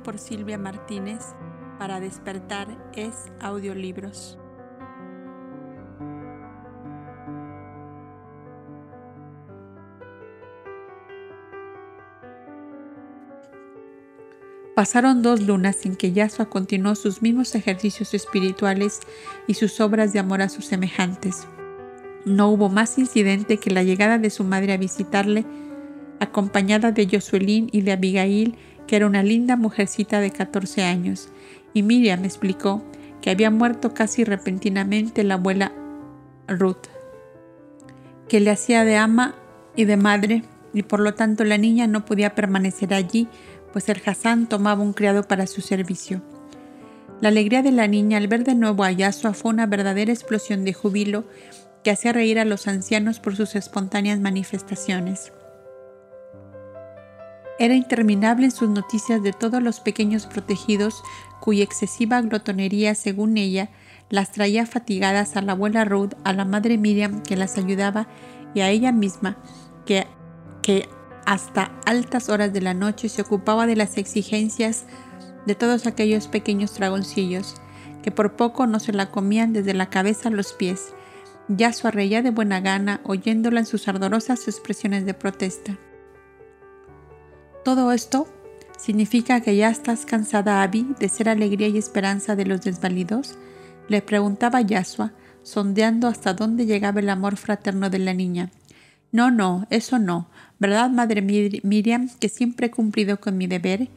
por Silvia Martínez para despertar es audiolibros. Pasaron dos lunas sin que Yasua continuó sus mismos ejercicios espirituales y sus obras de amor a sus semejantes. No hubo más incidente que la llegada de su madre a visitarle, acompañada de Josuelín y de Abigail, que era una linda mujercita de 14 años, y Miriam explicó que había muerto casi repentinamente la abuela Ruth, que le hacía de ama y de madre, y por lo tanto la niña no podía permanecer allí, pues el Hassan tomaba un criado para su servicio. La alegría de la niña al ver de nuevo a Yasua fue una verdadera explosión de júbilo que hacía reír a los ancianos por sus espontáneas manifestaciones. Era interminable en sus noticias de todos los pequeños protegidos cuya excesiva glotonería, según ella, las traía fatigadas a la abuela Ruth, a la madre Miriam que las ayudaba y a ella misma, que, que hasta altas horas de la noche se ocupaba de las exigencias de todos aquellos pequeños dragoncillos, que por poco no se la comían desde la cabeza a los pies. Ya su reía de buena gana, oyéndola en sus ardorosas expresiones de protesta. Todo esto significa que ya estás cansada, Abby, de ser alegría y esperanza de los desvalidos? Le preguntaba Yasua, sondeando hasta dónde llegaba el amor fraterno de la niña. No, no, eso no. ¿Verdad, madre Miriam, que siempre he cumplido con mi deber?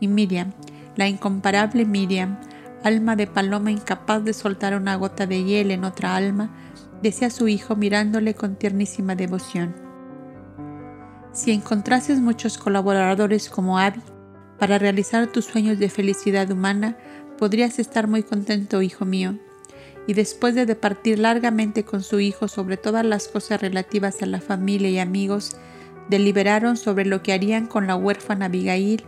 Y Miriam, la incomparable Miriam, alma de paloma incapaz de soltar una gota de hiel en otra alma, decía su hijo mirándole con tiernísima devoción. Si encontrases muchos colaboradores como Abby para realizar tus sueños de felicidad humana, podrías estar muy contento, hijo mío. Y después de departir largamente con su hijo sobre todas las cosas relativas a la familia y amigos, deliberaron sobre lo que harían con la huérfana Abigail,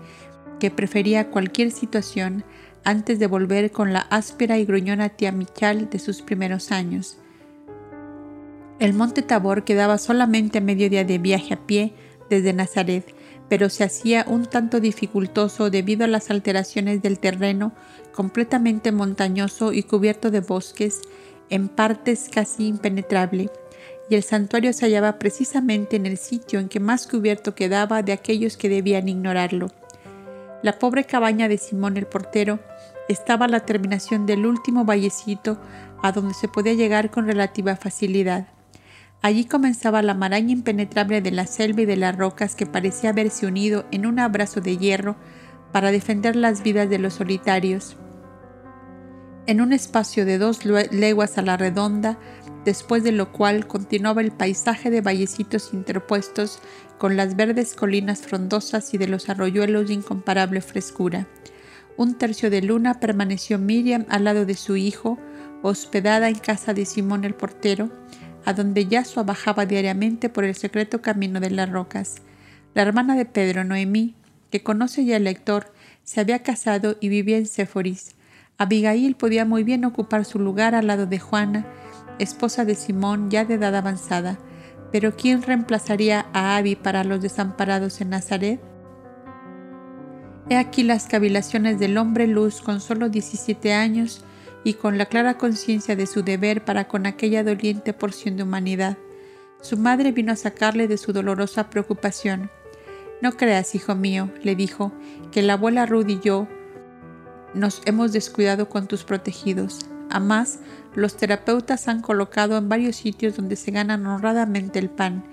que prefería cualquier situación antes de volver con la áspera y gruñona tía Michal de sus primeros años. El monte Tabor quedaba solamente a medio día de viaje a pie desde Nazaret, pero se hacía un tanto dificultoso debido a las alteraciones del terreno completamente montañoso y cubierto de bosques, en partes casi impenetrable, y el santuario se hallaba precisamente en el sitio en que más cubierto quedaba de aquellos que debían ignorarlo. La pobre cabaña de Simón el portero estaba a la terminación del último vallecito a donde se podía llegar con relativa facilidad. Allí comenzaba la maraña impenetrable de la selva y de las rocas que parecía haberse unido en un abrazo de hierro para defender las vidas de los solitarios. En un espacio de dos leguas a la redonda, después de lo cual continuaba el paisaje de vallecitos interpuestos con las verdes colinas frondosas y de los arroyuelos de incomparable frescura. Un tercio de luna permaneció Miriam al lado de su hijo, hospedada en casa de Simón el portero, a donde Yasua bajaba diariamente por el secreto camino de las rocas. La hermana de Pedro, Noemí, que conoce ya el lector, se había casado y vivía en Séforis. Abigail podía muy bien ocupar su lugar al lado de Juana, esposa de Simón ya de edad avanzada. Pero ¿quién reemplazaría a Abi para los desamparados en Nazaret? He aquí las cavilaciones del hombre luz con solo 17 años y con la clara conciencia de su deber para con aquella doliente porción de humanidad. Su madre vino a sacarle de su dolorosa preocupación. No creas, hijo mío, le dijo, que la abuela Ruth y yo nos hemos descuidado con tus protegidos. Además, los terapeutas han colocado en varios sitios donde se ganan honradamente el pan.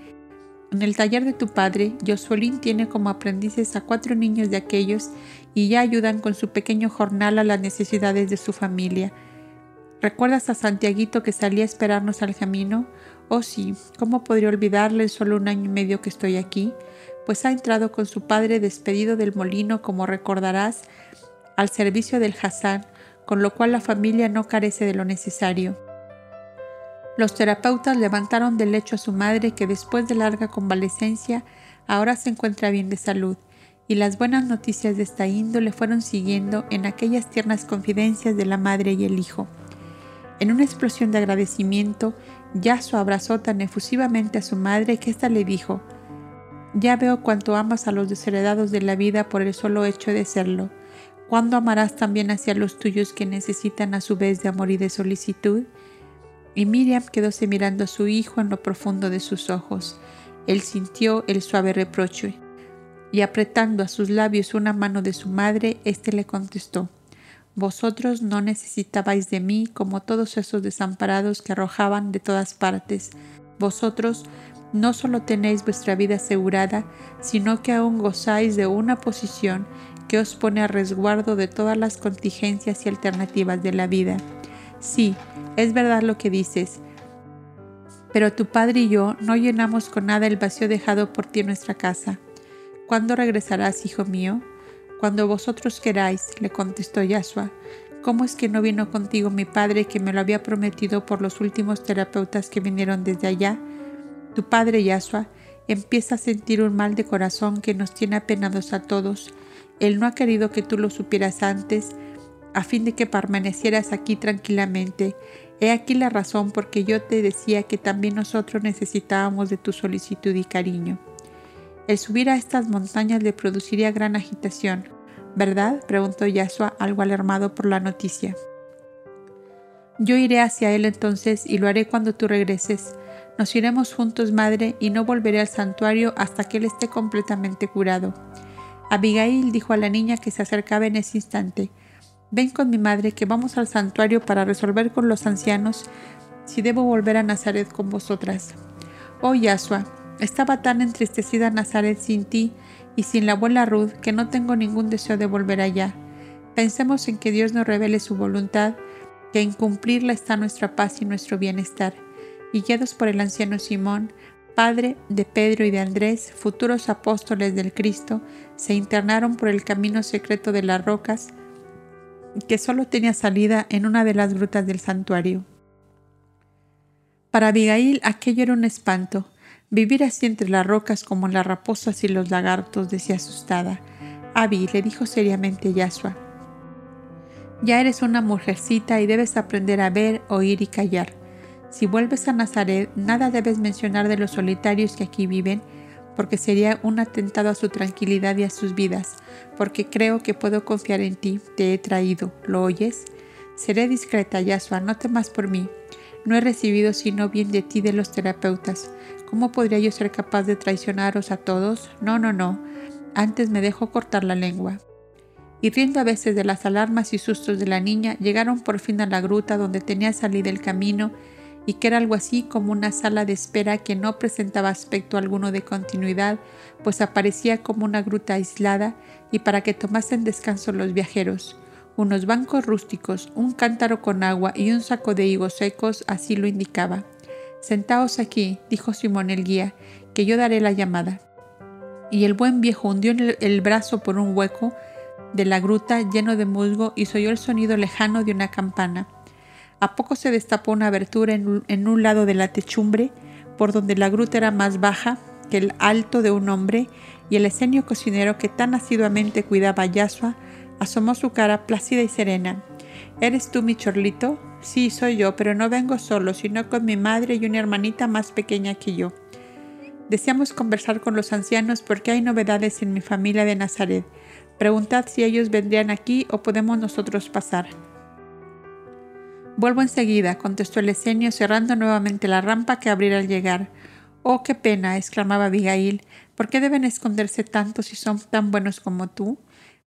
En el taller de tu padre, Josuelín tiene como aprendices a cuatro niños de aquellos y ya ayudan con su pequeño jornal a las necesidades de su familia. ¿Recuerdas a Santiaguito que salía a esperarnos al camino? Oh sí, ¿cómo podría olvidarle en solo un año y medio que estoy aquí? Pues ha entrado con su padre despedido del molino, como recordarás, al servicio del Hassan, con lo cual la familia no carece de lo necesario. Los terapeutas levantaron del lecho a su madre que después de larga convalecencia ahora se encuentra bien de salud y las buenas noticias de esta índole fueron siguiendo en aquellas tiernas confidencias de la madre y el hijo. En una explosión de agradecimiento, Yaso abrazó tan efusivamente a su madre que ésta le dijo, Ya veo cuánto amas a los desheredados de la vida por el solo hecho de serlo. ¿Cuándo amarás también hacia los tuyos que necesitan a su vez de amor y de solicitud? Y Miriam quedóse mirando a su hijo en lo profundo de sus ojos. Él sintió el suave reproche, y apretando a sus labios una mano de su madre, éste le contestó Vosotros no necesitabais de mí como todos esos desamparados que arrojaban de todas partes. Vosotros no solo tenéis vuestra vida asegurada, sino que aún gozáis de una posición que os pone a resguardo de todas las contingencias y alternativas de la vida. Sí, es verdad lo que dices, pero tu padre y yo no llenamos con nada el vacío dejado por ti en nuestra casa. ¿Cuándo regresarás, hijo mío? Cuando vosotros queráis, le contestó Yasua. ¿Cómo es que no vino contigo mi padre que me lo había prometido por los últimos terapeutas que vinieron desde allá? Tu padre Yasua empieza a sentir un mal de corazón que nos tiene apenados a todos. Él no ha querido que tú lo supieras antes, a fin de que permanecieras aquí tranquilamente. He aquí la razón por que yo te decía que también nosotros necesitábamos de tu solicitud y cariño. El subir a estas montañas le produciría gran agitación, ¿verdad? preguntó Yasua, algo alarmado por la noticia. Yo iré hacia él entonces y lo haré cuando tú regreses. Nos iremos juntos, madre, y no volveré al santuario hasta que él esté completamente curado. Abigail dijo a la niña que se acercaba en ese instante. Ven con mi madre que vamos al santuario para resolver con los ancianos si debo volver a Nazaret con vosotras. Oh Yasua, estaba tan entristecida Nazaret sin ti y sin la abuela Ruth que no tengo ningún deseo de volver allá. Pensemos en que Dios nos revele su voluntad, que en cumplirla está nuestra paz y nuestro bienestar. Y guiados por el anciano Simón, padre de Pedro y de Andrés, futuros apóstoles del Cristo, se internaron por el camino secreto de las rocas, que solo tenía salida en una de las grutas del santuario. Para Abigail aquello era un espanto. Vivir así entre las rocas como las raposas y los lagartos, decía asustada. Abby le dijo seriamente Yasua. Ya eres una mujercita y debes aprender a ver, oír y callar. Si vuelves a Nazaret, nada debes mencionar de los solitarios que aquí viven, porque sería un atentado a su tranquilidad y a sus vidas, porque creo que puedo confiar en ti, te he traído, ¿lo oyes? Seré discreta, Yasua, no temas por mí. No he recibido sino bien de ti de los terapeutas. ¿Cómo podría yo ser capaz de traicionaros a todos? No, no, no. Antes me dejo cortar la lengua. Y riendo a veces de las alarmas y sustos de la niña, llegaron por fin a la gruta donde tenía salida el camino y que era algo así como una sala de espera que no presentaba aspecto alguno de continuidad, pues aparecía como una gruta aislada y para que tomasen descanso los viajeros. Unos bancos rústicos, un cántaro con agua y un saco de higos secos así lo indicaba. Sentaos aquí, dijo Simón el guía, que yo daré la llamada. Y el buen viejo hundió el brazo por un hueco de la gruta lleno de musgo y se oyó el sonido lejano de una campana. A poco se destapó una abertura en un, lado de la techumbre, por donde la gruta era más baja que el alto de un hombre, y el esenio cocinero que tan asiduamente cuidaba a Yasua Asomó su cara plácida y serena. ¿Eres tú mi chorlito? Sí, soy yo, pero no vengo solo, sino con mi madre y una hermanita más pequeña que yo. Deseamos conversar con los ancianos porque hay novedades en mi familia de Nazaret. Preguntad si ellos vendrían aquí o podemos nosotros pasar. Vuelvo enseguida, contestó el esenio, cerrando nuevamente la rampa que abriera al llegar. Oh, qué pena, exclamaba Abigail. ¿Por qué deben esconderse tanto si son tan buenos como tú?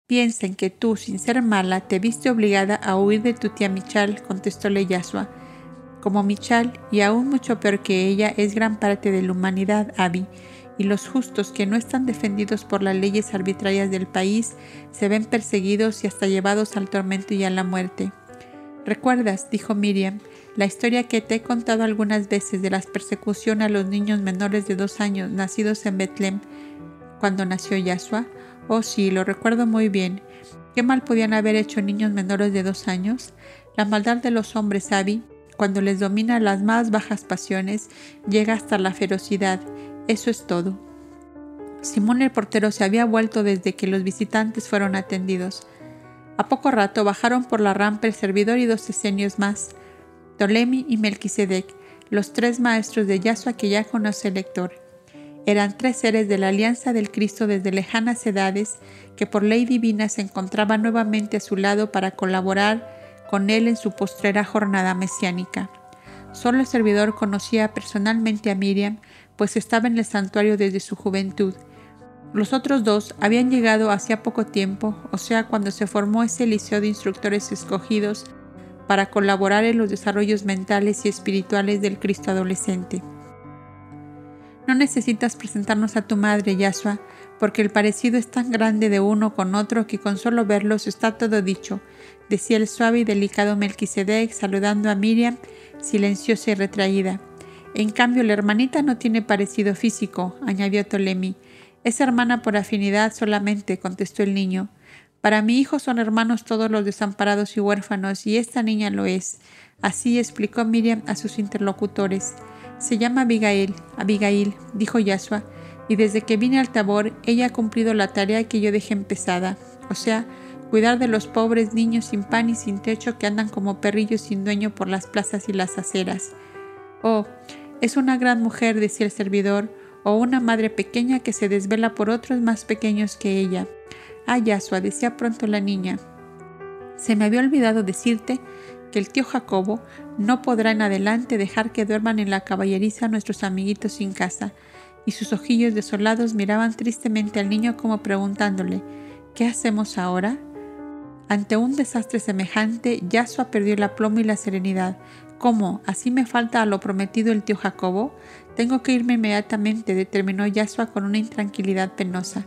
Piensen que tú, sin ser mala, te viste obligada a huir de tu tía Michal, contestóle Yasua. Como Michal, y aún mucho peor que ella, es gran parte de la humanidad, Abby, y los justos que no están defendidos por las leyes arbitrarias del país se ven perseguidos y hasta llevados al tormento y a la muerte. ¿Recuerdas, dijo Miriam, la historia que te he contado algunas veces de la persecución a los niños menores de dos años nacidos en Betlem cuando nació Yasua? Oh sí, lo recuerdo muy bien. ¿Qué mal podían haber hecho niños menores de dos años? La maldad de los hombres, Abby, cuando les domina las más bajas pasiones, llega hasta la ferocidad. Eso es todo. Simón el portero se había vuelto desde que los visitantes fueron atendidos. A poco rato bajaron por la rampa el servidor y dos esenios más, Ptolemy y Melquisedec, los tres maestros de Yasua que ya conoce el lector. Eran tres seres de la alianza del Cristo desde lejanas edades que por ley divina se encontraban nuevamente a su lado para colaborar con él en su postrera jornada mesiánica. Solo el servidor conocía personalmente a Miriam, pues estaba en el santuario desde su juventud. Los otros dos habían llegado hacía poco tiempo, o sea, cuando se formó ese liceo de instructores escogidos para colaborar en los desarrollos mentales y espirituales del Cristo adolescente. No necesitas presentarnos a tu madre, Yasua, porque el parecido es tan grande de uno con otro que con solo verlos está todo dicho, decía el suave y delicado Melquisedec saludando a Miriam, silenciosa y retraída. En cambio, la hermanita no tiene parecido físico, añadió Ptolemy. Es hermana por afinidad solamente, contestó el niño. Para mi hijo son hermanos todos los desamparados y huérfanos, y esta niña lo es. Así explicó Miriam a sus interlocutores. Se llama Abigail, Abigail, dijo Yasua, y desde que vine al Tabor, ella ha cumplido la tarea que yo dejé empezada, o sea, cuidar de los pobres niños sin pan y sin techo que andan como perrillos sin dueño por las plazas y las aceras. Oh, es una gran mujer, decía el servidor, o una madre pequeña que se desvela por otros más pequeños que ella. Ah, Yasua, decía pronto la niña. Se me había olvidado decirte que el tío Jacobo no podrá en adelante dejar que duerman en la caballeriza nuestros amiguitos sin casa, y sus ojillos desolados miraban tristemente al niño como preguntándole ¿Qué hacemos ahora? Ante un desastre semejante, Yasua perdió el aplomo y la serenidad. ¿Cómo? ¿Así me falta a lo prometido el tío Jacobo? Tengo que irme inmediatamente, determinó Yasua con una intranquilidad penosa.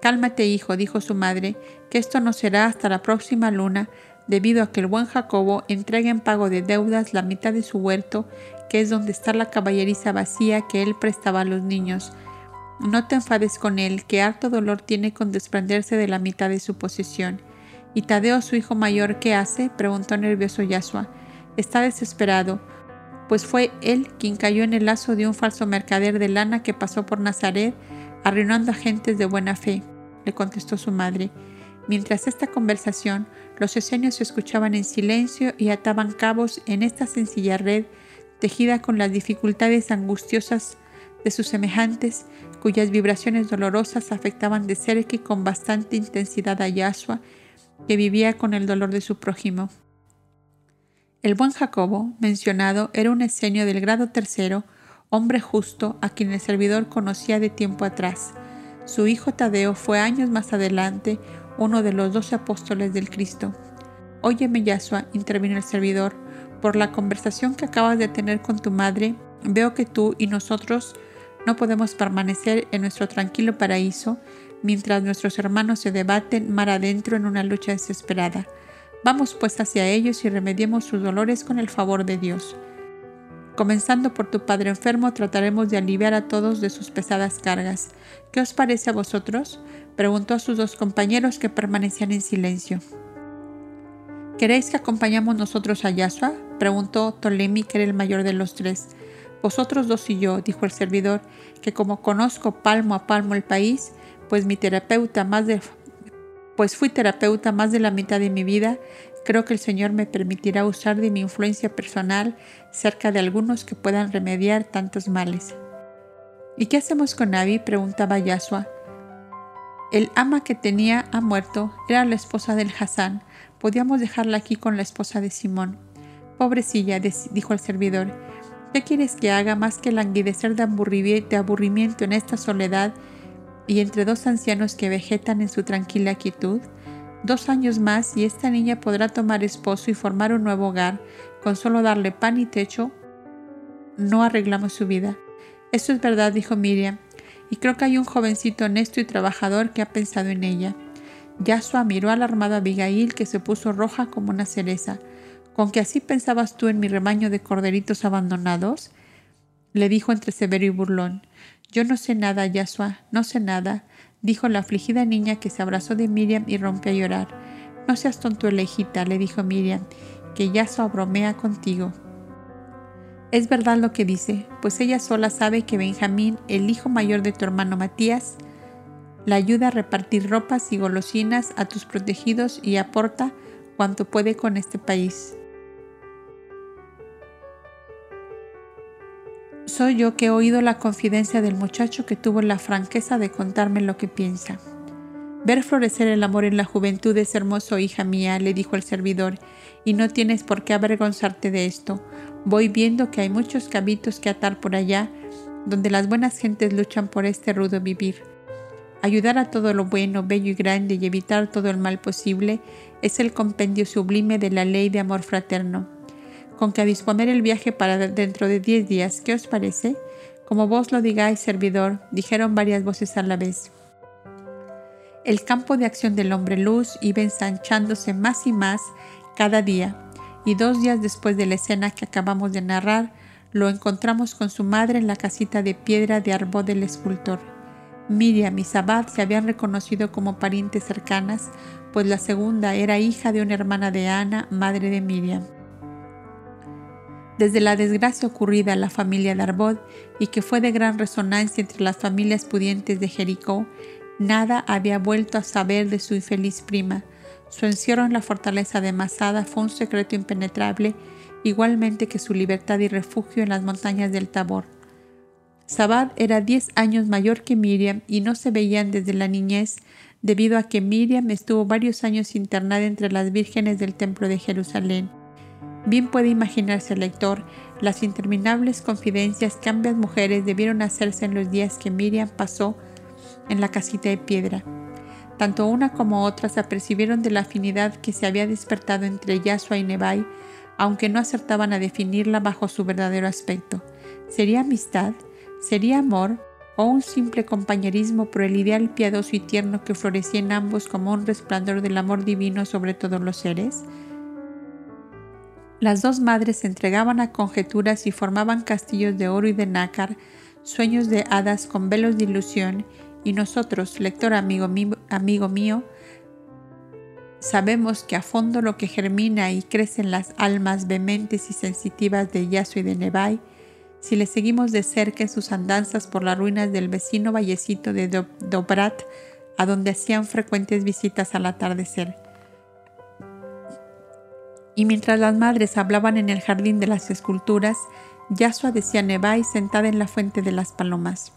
Cálmate, hijo, dijo su madre, que esto no será hasta la próxima luna, debido a que el buen Jacobo entrega en pago de deudas la mitad de su huerto que es donde está la caballeriza vacía que él prestaba a los niños. No te enfades con él, que harto dolor tiene con desprenderse de la mitad de su posesión. ¿Y Tadeo, su hijo mayor, qué hace? preguntó nervioso Yasua. Está desesperado, pues fue él quien cayó en el lazo de un falso mercader de lana que pasó por Nazaret, arruinando a gentes de buena fe, le contestó su madre. Mientras esta conversación, los esenios se escuchaban en silencio y ataban cabos en esta sencilla red tejida con las dificultades angustiosas de sus semejantes, cuyas vibraciones dolorosas afectaban de cerca y con bastante intensidad a Yasua, que vivía con el dolor de su prójimo. El buen Jacobo, mencionado, era un esenio del grado tercero, hombre justo, a quien el servidor conocía de tiempo atrás. Su hijo Tadeo fue años más adelante uno de los doce apóstoles del Cristo. Óyeme, Yasua, intervino el servidor, por la conversación que acabas de tener con tu madre, veo que tú y nosotros no podemos permanecer en nuestro tranquilo paraíso mientras nuestros hermanos se debaten mar adentro en una lucha desesperada. Vamos pues hacia ellos y remediemos sus dolores con el favor de Dios. Comenzando por tu padre enfermo, trataremos de aliviar a todos de sus pesadas cargas. ¿Qué os parece a vosotros? preguntó a sus dos compañeros que permanecían en silencio. ¿Queréis que acompañemos nosotros a Yasua? preguntó Ptolemy, que era el mayor de los tres. Vosotros dos y yo, dijo el servidor, que como conozco palmo a palmo el país, pues mi terapeuta más de pues fui terapeuta más de la mitad de mi vida, creo que el Señor me permitirá usar de mi influencia personal cerca de algunos que puedan remediar tantos males. ¿Y qué hacemos con Abby? preguntaba Yasua. El ama que tenía ha muerto, era la esposa del Hassan, Podíamos dejarla aquí con la esposa de Simón. Pobrecilla, dijo el servidor, ¿qué quieres que haga más que languidecer de aburrimiento en esta soledad y entre dos ancianos que vegetan en su tranquila quietud? Dos años más y esta niña podrá tomar esposo y formar un nuevo hogar con solo darle pan y techo. No arreglamos su vida. Eso es verdad, dijo Miriam, y creo que hay un jovencito honesto y trabajador que ha pensado en ella. Yasua miró a la armada Abigail que se puso roja como una cereza. ¿Con que así pensabas tú en mi rebaño de corderitos abandonados? le dijo entre severo y burlón. Yo no sé nada, Yasua, no sé nada, dijo la afligida niña que se abrazó de Miriam y rompió a llorar. No seas tonto, hijita, le dijo Miriam, que Yasua bromea contigo. Es verdad lo que dice, pues ella sola sabe que Benjamín, el hijo mayor de tu hermano Matías, la ayuda a repartir ropas y golosinas a tus protegidos y aporta cuanto puede con este país. Soy yo que he oído la confidencia del muchacho que tuvo la franqueza de contarme lo que piensa. Ver florecer el amor en la juventud es hermoso, hija mía, le dijo el servidor, y no tienes por qué avergonzarte de esto. Voy viendo que hay muchos cabitos que atar por allá, donde las buenas gentes luchan por este rudo vivir. Ayudar a todo lo bueno, bello y grande y evitar todo el mal posible es el compendio sublime de la ley de amor fraterno con que a disponer el viaje para dentro de diez días. ¿Qué os parece? Como vos lo digáis, servidor, dijeron varias voces a la vez. El campo de acción del hombre luz iba ensanchándose más y más cada día, y dos días después de la escena que acabamos de narrar, lo encontramos con su madre en la casita de piedra de Arbó del escultor. Miriam y Sabat se habían reconocido como parientes cercanas, pues la segunda era hija de una hermana de Ana, madre de Miriam desde la desgracia ocurrida a la familia de Arbod y que fue de gran resonancia entre las familias pudientes de Jericó, nada había vuelto a saber de su infeliz prima. Su encierro en la fortaleza de Masada fue un secreto impenetrable, igualmente que su libertad y refugio en las montañas del Tabor. Sabad era diez años mayor que Miriam y no se veían desde la niñez, debido a que Miriam estuvo varios años internada entre las vírgenes del templo de Jerusalén. Bien puede imaginarse el lector las interminables confidencias que ambas mujeres debieron hacerse en los días que Miriam pasó en la casita de piedra. Tanto una como otra se apercibieron de la afinidad que se había despertado entre Yasua y Nebai, aunque no acertaban a definirla bajo su verdadero aspecto. ¿Sería amistad? ¿Sería amor? ¿O un simple compañerismo por el ideal piadoso y tierno que florecía en ambos como un resplandor del amor divino sobre todos los seres? Las dos madres se entregaban a conjeturas y formaban castillos de oro y de nácar, sueños de hadas con velos de ilusión, y nosotros, lector amigo, mío, sabemos que a fondo lo que germina y crece en las almas vehementes y sensitivas de Yasu y de Nebai, si le seguimos de cerca en sus andanzas por las ruinas del vecino vallecito de Dobrat, a donde hacían frecuentes visitas al atardecer. Y mientras las madres hablaban en el jardín de las esculturas, Yasua decía Nebai sentada en la fuente de las palomas.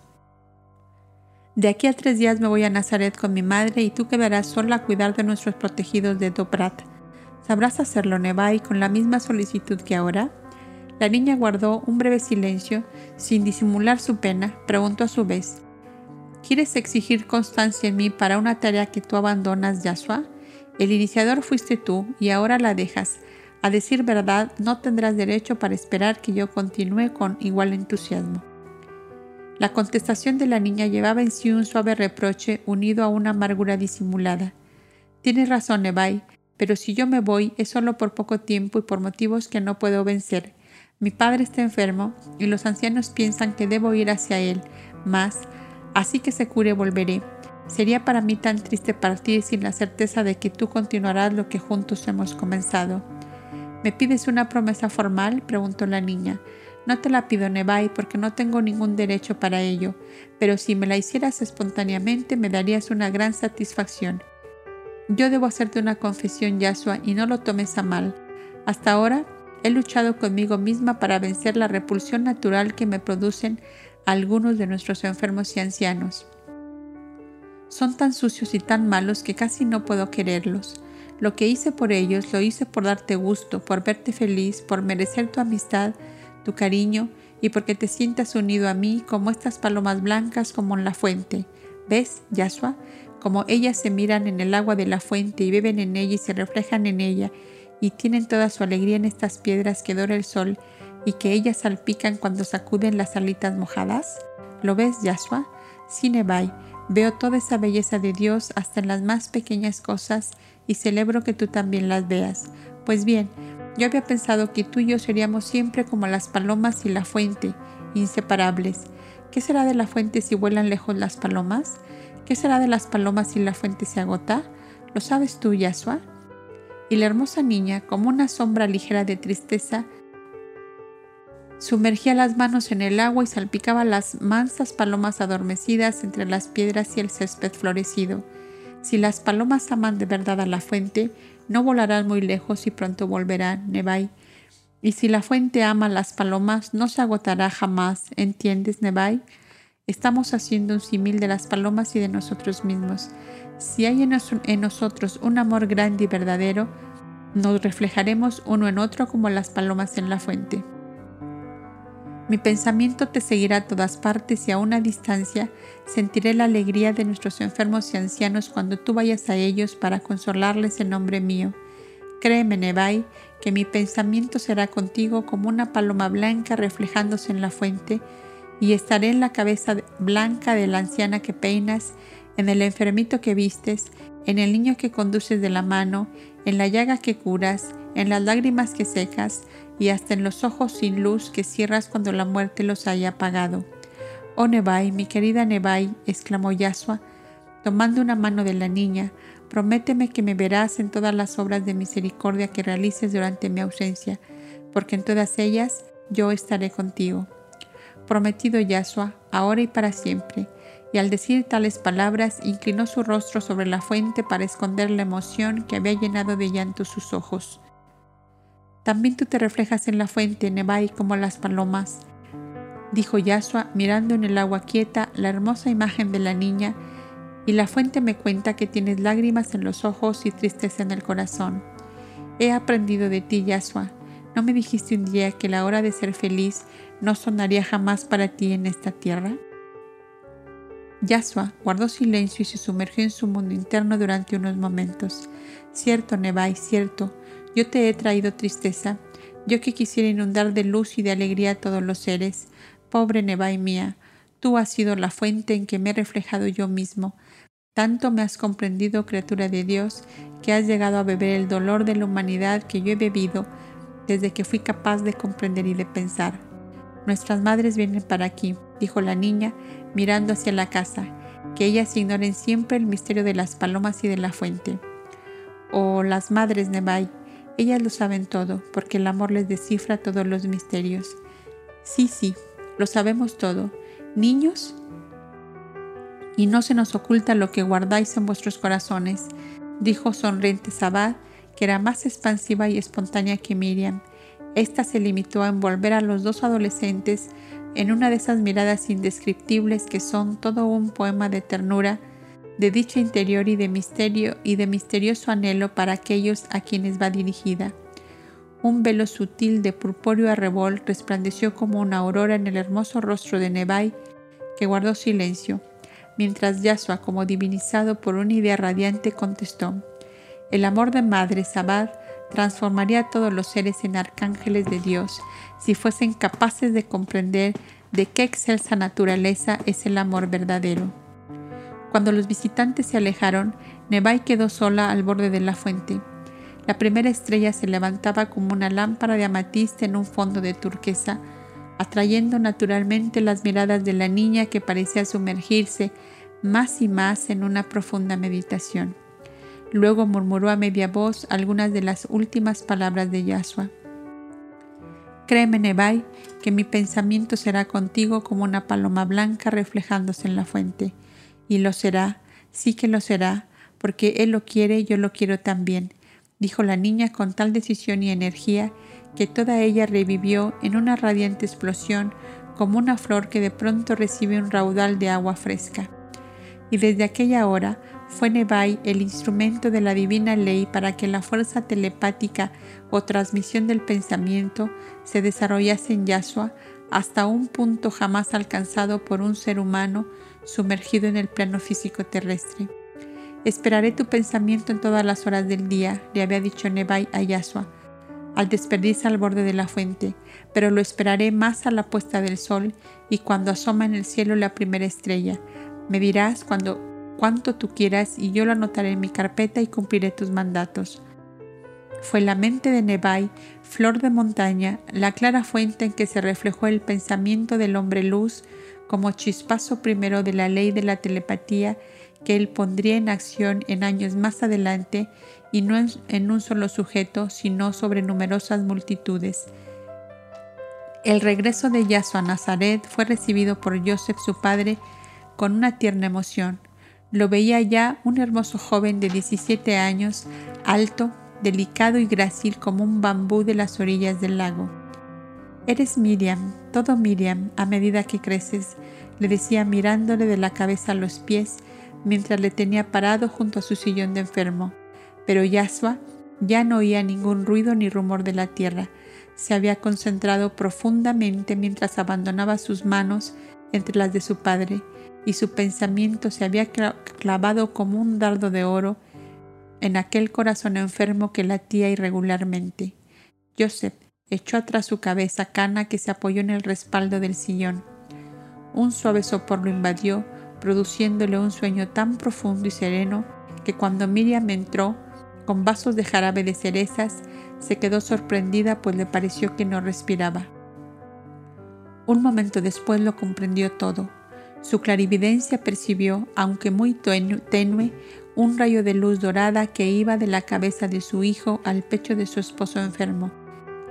De aquí a tres días me voy a Nazaret con mi madre y tú quedarás sola a cuidar de nuestros protegidos de Dobrat. ¿Sabrás hacerlo, Nebai, con la misma solicitud que ahora? La niña guardó un breve silencio, sin disimular su pena, preguntó a su vez, ¿Quieres exigir constancia en mí para una tarea que tú abandonas, Yasua? El iniciador fuiste tú y ahora la dejas. A decir verdad, no tendrás derecho para esperar que yo continúe con igual entusiasmo. La contestación de la niña llevaba en sí un suave reproche unido a una amargura disimulada. Tienes razón, Nebai, pero si yo me voy es solo por poco tiempo y por motivos que no puedo vencer. Mi padre está enfermo y los ancianos piensan que debo ir hacia él, mas, así que se cure volveré. Sería para mí tan triste partir sin la certeza de que tú continuarás lo que juntos hemos comenzado. ¿Me pides una promesa formal? preguntó la niña. No te la pido, Nebai, porque no tengo ningún derecho para ello, pero si me la hicieras espontáneamente me darías una gran satisfacción. Yo debo hacerte una confesión, Yasua, y no lo tomes a mal. Hasta ahora he luchado conmigo misma para vencer la repulsión natural que me producen algunos de nuestros enfermos y ancianos. Son tan sucios y tan malos que casi no puedo quererlos. Lo que hice por ellos lo hice por darte gusto, por verte feliz, por merecer tu amistad, tu cariño y porque te sientas unido a mí como estas palomas blancas como en la fuente. ¿Ves, Yasua? Como ellas se miran en el agua de la fuente y beben en ella y se reflejan en ella y tienen toda su alegría en estas piedras que dora el sol y que ellas salpican cuando sacuden las alitas mojadas. ¿Lo ves, Yasua? Sinebai, Veo toda esa belleza de Dios hasta en las más pequeñas cosas y celebro que tú también las veas. Pues bien, yo había pensado que tú y yo seríamos siempre como las palomas y la fuente, inseparables. ¿Qué será de la fuente si vuelan lejos las palomas? ¿Qué será de las palomas si la fuente se agota? ¿Lo sabes tú, Yasua? Y la hermosa niña, como una sombra ligera de tristeza, Sumergía las manos en el agua y salpicaba las mansas palomas adormecidas entre las piedras y el césped florecido. Si las palomas aman de verdad a la fuente, no volarán muy lejos y pronto volverán, Nebai. Y si la fuente ama las palomas, no se agotará jamás, ¿entiendes, Nebai? Estamos haciendo un símil de las palomas y de nosotros mismos. Si hay en, nosotros un amor grande y verdadero, nos reflejaremos uno en otro como las palomas en la fuente. Mi pensamiento te seguirá a todas partes y a una distancia sentiré la alegría de nuestros enfermos y ancianos cuando tú vayas a ellos para consolarles en nombre mío. Créeme, Nebai, que mi pensamiento será contigo como una paloma blanca reflejándose en la fuente, y estaré en la cabeza blanca de la anciana que peinas, en el enfermito que vistes, en el niño que conduces de la mano, en la llaga que curas, en las lágrimas que secas, y hasta en los ojos sin luz que cierras cuando la muerte los haya apagado. Oh Nebai, mi querida Nebai, exclamó Yasua, tomando una mano de la niña, prométeme que me verás en todas las obras de misericordia que realices durante mi ausencia, porque en todas ellas yo estaré contigo prometido Yahshua, ahora y para siempre. Y al decir tales palabras, inclinó su rostro sobre la fuente para esconder la emoción que había llenado de llanto sus ojos. También tú te reflejas en la fuente, Nebai, como las palomas, dijo Yahshua, mirando en el agua quieta la hermosa imagen de la niña, y la fuente me cuenta que tienes lágrimas en los ojos y tristeza en el corazón. He aprendido de ti, Yahshua. ¿No me dijiste un día que la hora de ser feliz no sonaría jamás para ti en esta tierra? Yasua guardó silencio y se sumergió en su mundo interno durante unos momentos. Cierto, Nebai, cierto, yo te he traído tristeza, yo que quisiera inundar de luz y de alegría a todos los seres. Pobre Nebai mía, tú has sido la fuente en que me he reflejado yo mismo. Tanto me has comprendido, criatura de Dios, que has llegado a beber el dolor de la humanidad que yo he bebido desde que fui capaz de comprender y de pensar. Nuestras madres vienen para aquí, dijo la niña, mirando hacia la casa, que ellas ignoren siempre el misterio de las palomas y de la fuente. Oh, las madres Nebai, ellas lo saben todo, porque el amor les descifra todos los misterios. Sí, sí, lo sabemos todo. Niños, y no se nos oculta lo que guardáis en vuestros corazones, dijo sonriente Sabad, que era más expansiva y espontánea que Miriam, esta se limitó a envolver a los dos adolescentes en una de esas miradas indescriptibles que son todo un poema de ternura, de dicha interior y de misterio y de misterioso anhelo para aquellos a quienes va dirigida. Un velo sutil de purpúreo arrebol resplandeció como una aurora en el hermoso rostro de Nebai, que guardó silencio, mientras Yasua, como divinizado por una idea radiante, contestó: El amor de madre Sabad transformaría a todos los seres en arcángeles de Dios si fuesen capaces de comprender de qué excelsa naturaleza es el amor verdadero. Cuando los visitantes se alejaron, Nebai quedó sola al borde de la fuente. La primera estrella se levantaba como una lámpara de amatista en un fondo de turquesa, atrayendo naturalmente las miradas de la niña que parecía sumergirse más y más en una profunda meditación. Luego murmuró a media voz algunas de las últimas palabras de Yahshua. Créeme, Nebai, que mi pensamiento será contigo como una paloma blanca reflejándose en la fuente. Y lo será, sí que lo será, porque Él lo quiere y yo lo quiero también, dijo la niña con tal decisión y energía que toda ella revivió en una radiante explosión como una flor que de pronto recibe un raudal de agua fresca. Y desde aquella hora fue Nebai el instrumento de la divina ley para que la fuerza telepática o transmisión del pensamiento se desarrollase en Yahshua hasta un punto jamás alcanzado por un ser humano sumergido en el plano físico terrestre. Esperaré tu pensamiento en todas las horas del día, le había dicho Nebai a Yahshua, al desperdicio al borde de la fuente, pero lo esperaré más a la puesta del sol y cuando asoma en el cielo la primera estrella. Me dirás cuando cuanto tú quieras y yo lo anotaré en mi carpeta y cumpliré tus mandatos. Fue la mente de Nebai, flor de montaña, la clara fuente en que se reflejó el pensamiento del hombre luz como chispazo primero de la ley de la telepatía que él pondría en acción en años más adelante y no en, un solo sujeto, sino sobre numerosas multitudes. El regreso de Yaso a Nazaret fue recibido por Joseph su padre con una tierna emoción lo veía ya un hermoso joven de 17 años, alto, delicado y grácil como un bambú de las orillas del lago. Eres Miriam, todo Miriam, a medida que creces, le decía mirándole de la cabeza a los pies mientras le tenía parado junto a su sillón de enfermo. Pero Yasua ya no oía ningún ruido ni rumor de la tierra. Se había concentrado profundamente mientras abandonaba sus manos entre las de su padre, y su pensamiento se había clavado como un dardo de oro en aquel corazón enfermo que latía irregularmente. Joseph echó atrás su cabeza cana que se apoyó en el respaldo del sillón. Un suave sopor lo invadió, produciéndole un sueño tan profundo y sereno que cuando Miriam entró con vasos de jarabe de cerezas, se quedó sorprendida pues le pareció que no respiraba. Un momento después lo comprendió todo. Su clarividencia percibió, aunque muy tenue, un rayo de luz dorada que iba de la cabeza de su hijo al pecho de su esposo enfermo.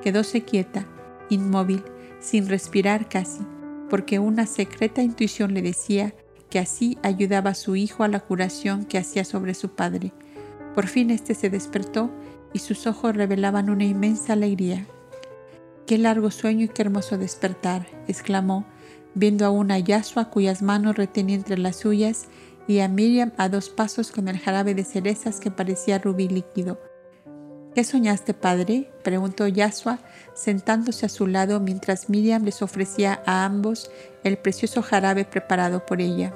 Quedóse quieta, inmóvil, sin respirar casi, porque una secreta intuición le decía que así ayudaba a su hijo a la curación que hacía sobre su padre. Por fin éste se despertó y sus ojos revelaban una inmensa alegría. Qué largo sueño y qué hermoso despertar, exclamó, viendo a una Yasua cuyas manos retenía entre las suyas y a Miriam a dos pasos con el jarabe de cerezas que parecía rubí líquido. ¿Qué soñaste, padre? preguntó Yasua, sentándose a su lado mientras Miriam les ofrecía a ambos el precioso jarabe preparado por ella.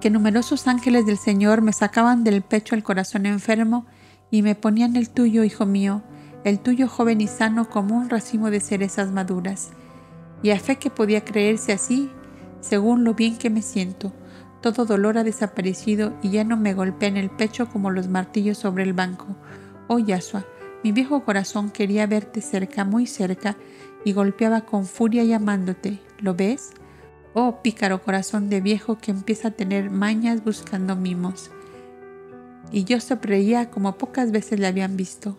Que numerosos ángeles del Señor me sacaban del pecho el corazón enfermo y me ponían el tuyo, hijo mío, el tuyo joven y sano como un racimo de cerezas maduras. Y a fe que podía creerse así, según lo bien que me siento, todo dolor ha desaparecido y ya no me golpea en el pecho como los martillos sobre el banco. Oh Yasua, mi viejo corazón quería verte cerca, muy cerca, y golpeaba con furia llamándote. ¿Lo ves? Oh pícaro corazón de viejo que empieza a tener mañas buscando mimos. Y yo se reía como pocas veces le habían visto.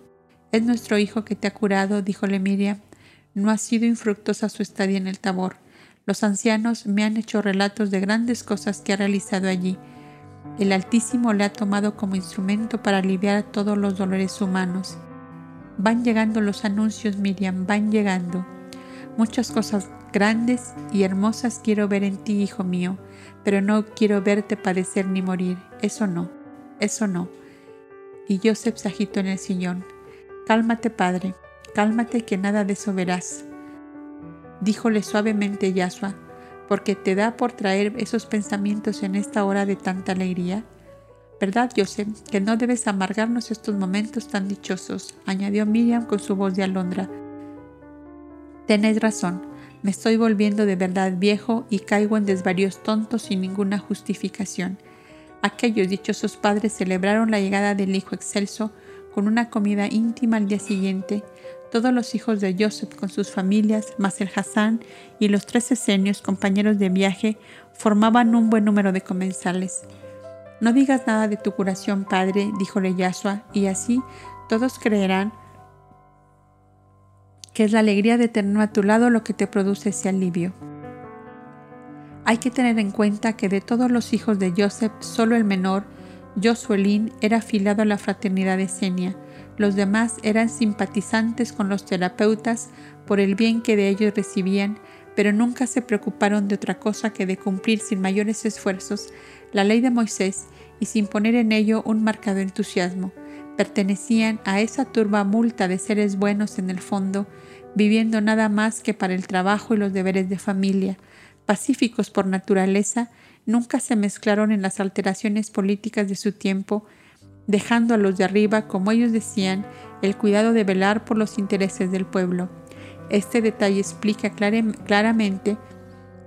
Es nuestro hijo que te ha curado, díjole Miriam. No ha sido infructuosa su estadía en el Tabor. Los ancianos me han hecho relatos de grandes cosas que ha realizado allí. El Altísimo le ha tomado como instrumento para aliviar todos los dolores humanos. Van llegando los anuncios, Miriam, van llegando. Muchas cosas grandes y hermosas quiero ver en ti, hijo mío, pero no quiero verte padecer ni morir. Eso no, eso no. Y Joseph se agitó en el sillón. Cálmate, padre, cálmate que nada de eso verás. Díjole suavemente Yasua, porque te da por traer esos pensamientos en esta hora de tanta alegría. ¿Verdad, Joseph, que no debes amargarnos estos momentos tan dichosos? añadió Miriam con su voz de alondra. Tenéis razón, me estoy volviendo de verdad viejo y caigo en desvaríos tontos sin ninguna justificación. Aquellos dichosos padres celebraron la llegada del Hijo excelso con una comida íntima al día siguiente, todos los hijos de Joseph con sus familias, más Hassan y los tres esenios, compañeros de viaje, formaban un buen número de comensales. No digas nada de tu curación, padre, díjole Yasua, y así todos creerán que es la alegría de tener a tu lado lo que te produce ese alivio. Hay que tener en cuenta que de todos los hijos de Joseph, solo el menor, Josuelín era afiliado a la fraternidad de. Los demás eran simpatizantes con los terapeutas por el bien que de ellos recibían, pero nunca se preocuparon de otra cosa que de cumplir sin mayores esfuerzos la ley de Moisés y sin poner en ello un marcado entusiasmo. Pertenecían a esa turba multa de seres buenos en el fondo, viviendo nada más que para el trabajo y los deberes de familia, pacíficos por naturaleza, nunca se mezclaron en las alteraciones políticas de su tiempo, dejando a los de arriba, como ellos decían, el cuidado de velar por los intereses del pueblo. Este detalle explica claramente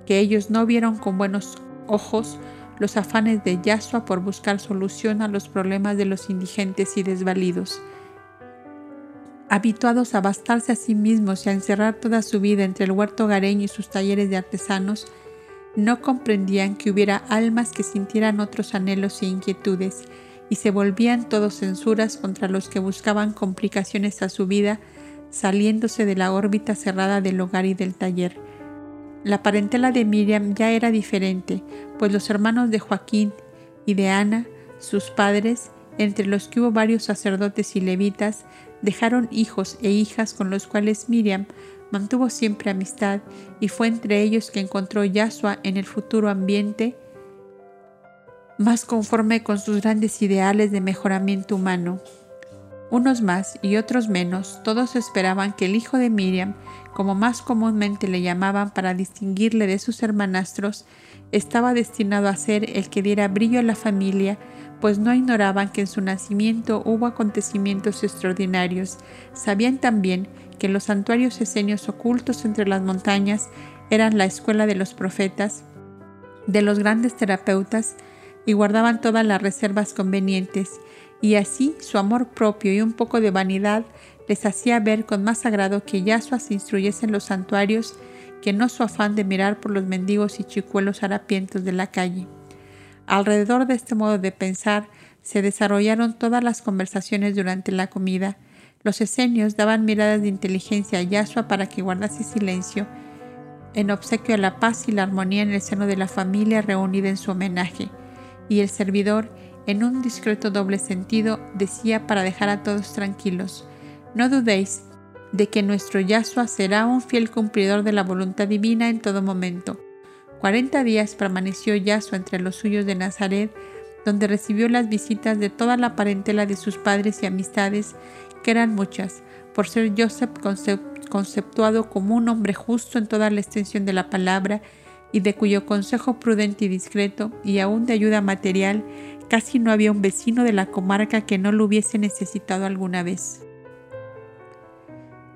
que ellos no vieron con buenos ojos los afanes de Yasua por buscar solución a los problemas de los indigentes y desvalidos. Habituados a bastarse a sí mismos y a encerrar toda su vida entre el huerto gareño y sus talleres de artesanos, no comprendían que hubiera almas que sintieran otros anhelos e inquietudes, y se volvían todos censuras contra los que buscaban complicaciones a su vida, saliéndose de la órbita cerrada del hogar y del taller. La parentela de Miriam ya era diferente, pues los hermanos de Joaquín y de Ana, sus padres, entre los que hubo varios sacerdotes y levitas, dejaron hijos e hijas con los cuales Miriam mantuvo siempre amistad y fue entre ellos que encontró Yahshua en el futuro ambiente más conforme con sus grandes ideales de mejoramiento humano. Unos más y otros menos, todos esperaban que el hijo de Miriam, como más comúnmente le llamaban para distinguirle de sus hermanastros, estaba destinado a ser el que diera brillo a la familia, pues no ignoraban que en su nacimiento hubo acontecimientos extraordinarios. Sabían también que los santuarios esenios ocultos entre las montañas eran la escuela de los profetas, de los grandes terapeutas, y guardaban todas las reservas convenientes, y así su amor propio y un poco de vanidad les hacía ver con más agrado que Yahshua se instruyese en los santuarios que no su afán de mirar por los mendigos y chicuelos harapientos de la calle. Alrededor de este modo de pensar se desarrollaron todas las conversaciones durante la comida. Los esenios daban miradas de inteligencia a Yahshua para que guardase silencio, en obsequio a la paz y la armonía en el seno de la familia reunida en su homenaje y el servidor, en un discreto doble sentido, decía para dejar a todos tranquilos, no dudéis de que nuestro Yahshua será un fiel cumplidor de la voluntad divina en todo momento. Cuarenta días permaneció Yahshua entre los suyos de Nazaret, donde recibió las visitas de toda la parentela de sus padres y amistades, que eran muchas, por ser Joseph conceptuado como un hombre justo en toda la extensión de la palabra, y de cuyo consejo prudente y discreto, y aún de ayuda material, casi no había un vecino de la comarca que no lo hubiese necesitado alguna vez.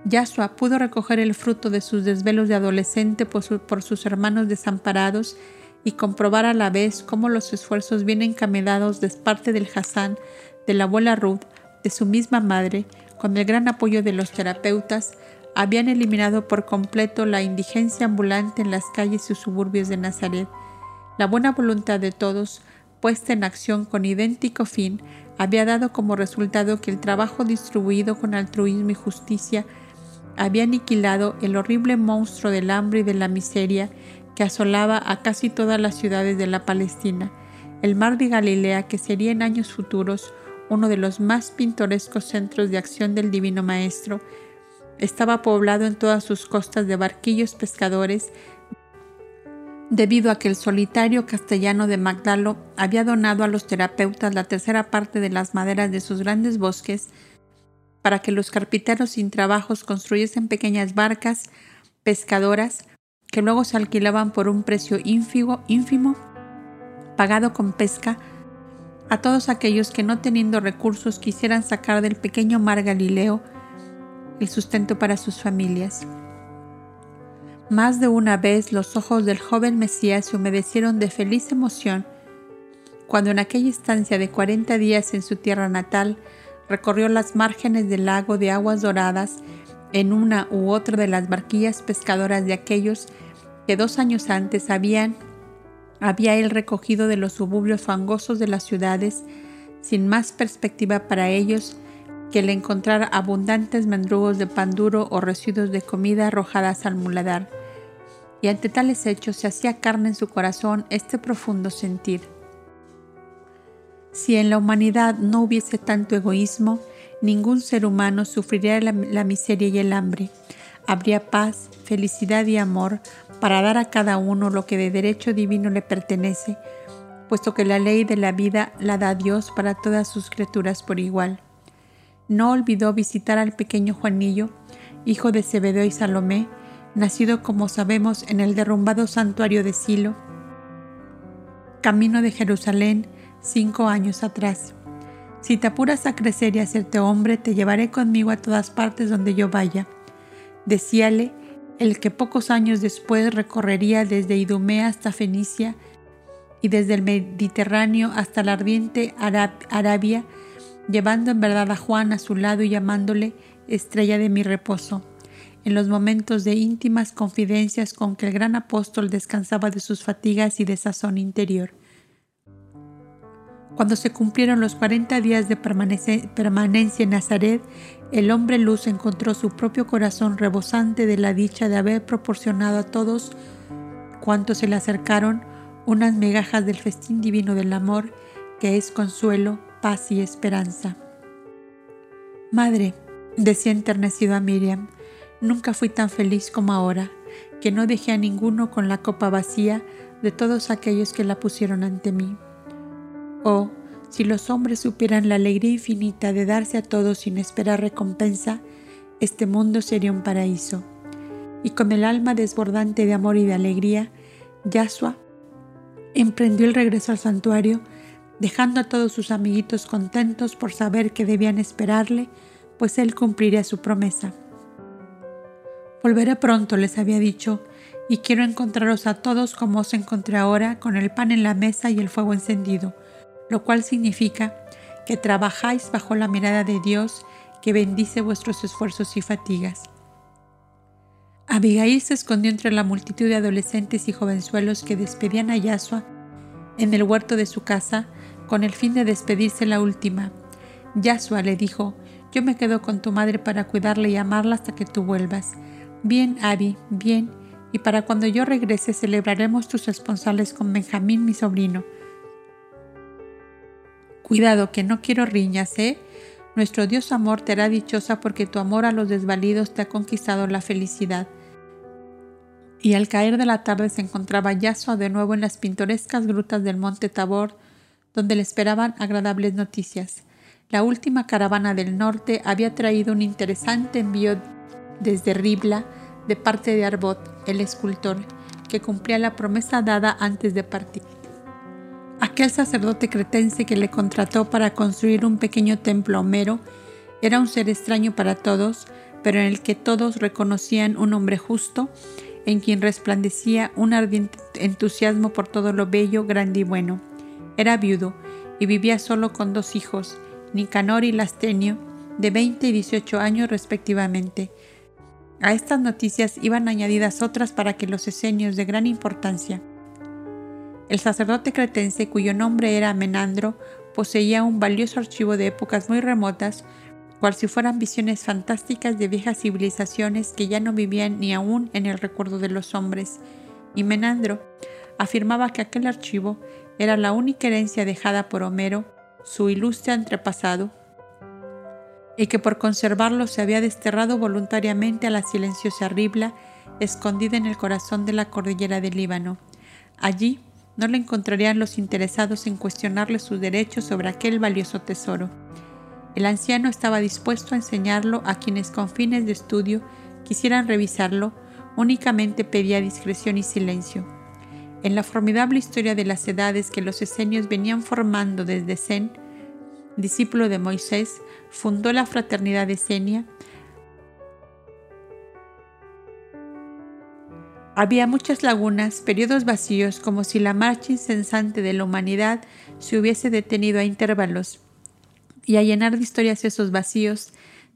Yahshua pudo recoger el fruto de sus desvelos de adolescente por, sus hermanos desamparados y comprobar a la vez cómo los esfuerzos bien encaminados de parte del Hassan, de la abuela Ruth, de su misma madre, con el gran apoyo de los terapeutas, habían eliminado por completo la indigencia ambulante en las calles y suburbios de Nazaret. La buena voluntad de todos, puesta en acción con idéntico fin, había dado como resultado que el trabajo distribuido con altruismo y justicia había aniquilado el horrible monstruo del hambre y de la miseria que asolaba a casi todas las ciudades de la Palestina, el mar de Galilea que sería en años futuros uno de los más pintorescos centros de acción del Divino Maestro, estaba poblado en todas sus costas de barquillos pescadores, debido a que el solitario castellano de Magdalo había donado a los terapeutas la tercera parte de las maderas de sus grandes bosques para que los carpinteros sin trabajos construyesen pequeñas barcas pescadoras que luego se alquilaban por un precio ínfimo, pagado con pesca a todos aquellos que no teniendo recursos quisieran sacar del pequeño mar Galileo el sustento para sus familias. Más de una vez los ojos del joven Mesías se humedecieron de feliz emoción cuando en aquella estancia de 40 días en su tierra natal recorrió las márgenes del lago de aguas doradas en una u otra de las barquillas pescadoras de aquellos que dos años antes habían había él recogido de los suburbios fangosos de las ciudades sin más perspectiva para ellos que el encontrar abundantes mendrugos de pan duro o residuos de comida arrojadas al muladar. Y ante tales hechos se hacía carne en su corazón este profundo sentir. Si en la humanidad no hubiese tanto egoísmo, ningún ser humano sufriría la, miseria y el hambre. Habría paz, felicidad y amor para dar a cada uno lo que de derecho divino le pertenece, puesto que la ley de la vida la da Dios para todas sus criaturas por igual no olvidó visitar al pequeño Juanillo, hijo de Zebedeo y Salomé, nacido como sabemos en el derrumbado santuario de Silo, camino de Jerusalén cinco años atrás. Si te apuras a crecer y hacerte hombre, te llevaré conmigo a todas partes donde yo vaya. Decíale el que pocos años después recorrería desde Idumea hasta Fenicia y desde el Mediterráneo hasta la ardiente Arabia, llevando en verdad a Juan a su lado y llamándole estrella de mi reposo, en los momentos de íntimas confidencias con que el gran apóstol descansaba de sus fatigas y de sazón interior. Cuando se cumplieron los cuarenta días de permanencia en Nazaret, el hombre luz encontró su propio corazón rebosante de la dicha de haber proporcionado a todos cuantos se le acercaron unas migajas del festín divino del amor, que es consuelo, paz y esperanza. Madre, decía enternecido a Miriam, nunca fui tan feliz como ahora, que no dejé a ninguno con la copa vacía de todos aquellos que la pusieron ante mí. Oh, si los hombres supieran la alegría infinita de darse a todos sin esperar recompensa, este mundo sería un paraíso. Y con el alma desbordante de amor y de alegría, Yasua emprendió el regreso al santuario, dejando a todos sus amiguitos contentos por saber que debían esperarle, pues él cumpliría su promesa. Volveré pronto, les había dicho, y quiero encontraros a todos como os encontré ahora, con el pan en la mesa y el fuego encendido, lo cual significa que trabajáis bajo la mirada de Dios que bendice vuestros esfuerzos y fatigas. Abigail se escondió entre la multitud de adolescentes y jovenzuelos que despedían a Yasua en el huerto de su casa con el fin de despedirse la última. Yasua le dijo, yo me quedo con tu madre para cuidarla y amarla hasta que tú vuelvas. Bien, Abby, bien, y para cuando yo regrese celebraremos tus responsables con Benjamín, mi sobrino. Cuidado, que no quiero riñas, ¿eh? Nuestro Dios amor te hará dichosa porque tu amor a los desvalidos te ha conquistado la felicidad. Y al caer de la tarde se encontraba Yasua de nuevo en las pintorescas grutas del monte Tabor, donde le esperaban agradables noticias. La última caravana del norte había traído un interesante envío desde Ribla de parte de Arbot, el escultor, que cumplía la promesa dada antes de partir. Aquel sacerdote cretense que le contrató para construir un pequeño templo Homero era un ser extraño para todos, pero en el que todos reconocían un hombre justo, en quien resplandecía un ardiente entusiasmo por todo lo bello, grande y bueno. Era viudo y vivía solo con dos hijos, Nicanor y Lastenio, de 20 y 18 años respectivamente. A estas noticias iban añadidas otras para que los esenios de gran importancia el sacerdote cretense, cuyo nombre era Menandro, poseía un valioso archivo de épocas muy remotas, cual si fueran visiones fantásticas de viejas civilizaciones que ya no vivían ni aún en el recuerdo de los hombres. Y Menandro afirmaba que aquel archivo era la única herencia dejada por Homero, su ilustre antepasado, y que por conservarlo se había desterrado voluntariamente a la silenciosa Ribla, escondida en el corazón de la cordillera del Líbano. Allí no le encontrarían los interesados en cuestionarle sus derechos sobre aquel valioso tesoro. El anciano estaba dispuesto a enseñarlo a quienes con fines de estudio quisieran revisarlo, únicamente pedía discreción y silencio. En la formidable historia de las edades que los esenios venían formando desde Zen, discípulo de Moisés, fundó la fraternidad esenia Había muchas lagunas, periodos vacíos, como si la marcha incesante de la humanidad se hubiese detenido a intervalos. Y a llenar de historias esos vacíos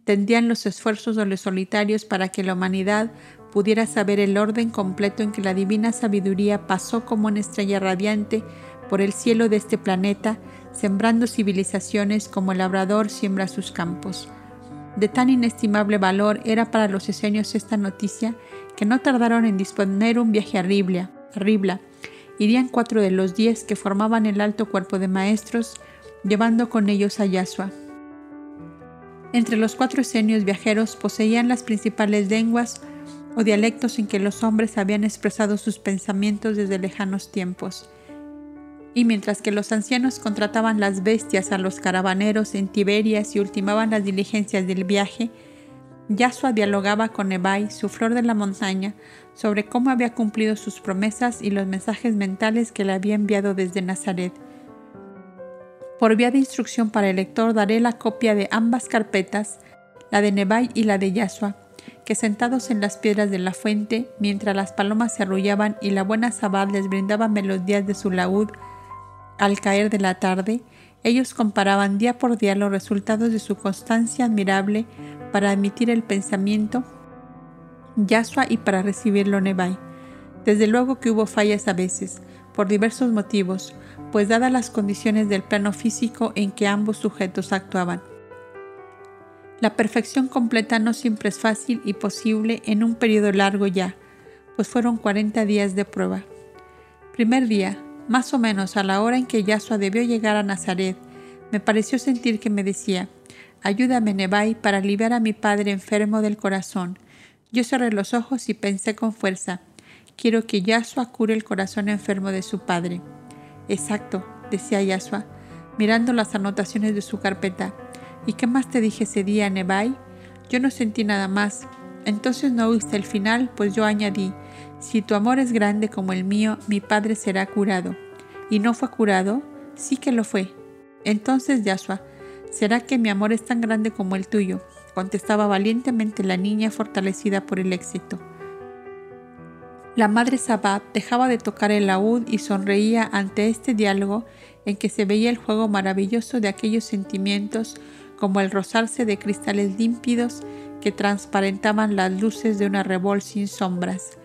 tendían los esfuerzos de los solitarios para que la humanidad pudiera saber el orden completo en que la divina sabiduría pasó como una estrella radiante por el cielo de este planeta, sembrando civilizaciones como el labrador siembra sus campos. De tan inestimable valor era para los esenios esta noticia que no tardaron en disponer un viaje a Ribla. Irían cuatro de los diez que formaban el alto cuerpo de maestros, llevando con ellos a Yasua. Entre los cuatro esenios viajeros poseían las principales lenguas o dialectos en que los hombres habían expresado sus pensamientos desde lejanos tiempos y mientras que los ancianos contrataban las bestias a los caravaneros en Tiberias y ultimaban las diligencias del viaje, Yasua dialogaba con Nebai, su flor de la montaña, sobre cómo había cumplido sus promesas y los mensajes mentales que le había enviado desde Nazaret. Por vía de instrucción para el lector daré la copia de ambas carpetas, la de Nebai y la de Yasua, que sentados en las piedras de la fuente, mientras las palomas se arrullaban y la buena Sabad les brindaba melodías de su laúd, al caer de la tarde, ellos comparaban día por día los resultados de su constancia admirable para admitir el pensamiento Yasua y para recibirlo Nebai. Desde luego que hubo fallas a veces, por diversos motivos, pues dadas las condiciones del plano físico en que ambos sujetos actuaban. La perfección completa no siempre es fácil y posible en un periodo largo ya, pues fueron 40 días de prueba. Primer día, más o menos a la hora en que Yasua debió llegar a Nazaret, Me pareció sentir que me decía, Ayúdame, Nebai, para aliviar a mi padre enfermo del corazón. Yo cerré los ojos y pensé con fuerza, quiero que Yasua cure el corazón enfermo de su padre. Exacto, decía Yasua, mirando las anotaciones de su carpeta. ¿Y qué más te dije ese día, Nebai? Yo no sentí nada más. Entonces no oíste el final, pues yo añadí, si tu amor es grande como el mío, mi padre será curado. ¿Y no fue curado? Sí que lo fue. Entonces, Yasua, ¿Será que mi amor es tan grande como el tuyo? contestaba valientemente la niña fortalecida por el éxito. La madre Sabat dejaba de tocar el laúd y sonreía ante este diálogo en que se veía el juego maravilloso de aquellos sentimientos como el rozarse de cristales límpidos que transparentaban las luces de una rebol sin sombras.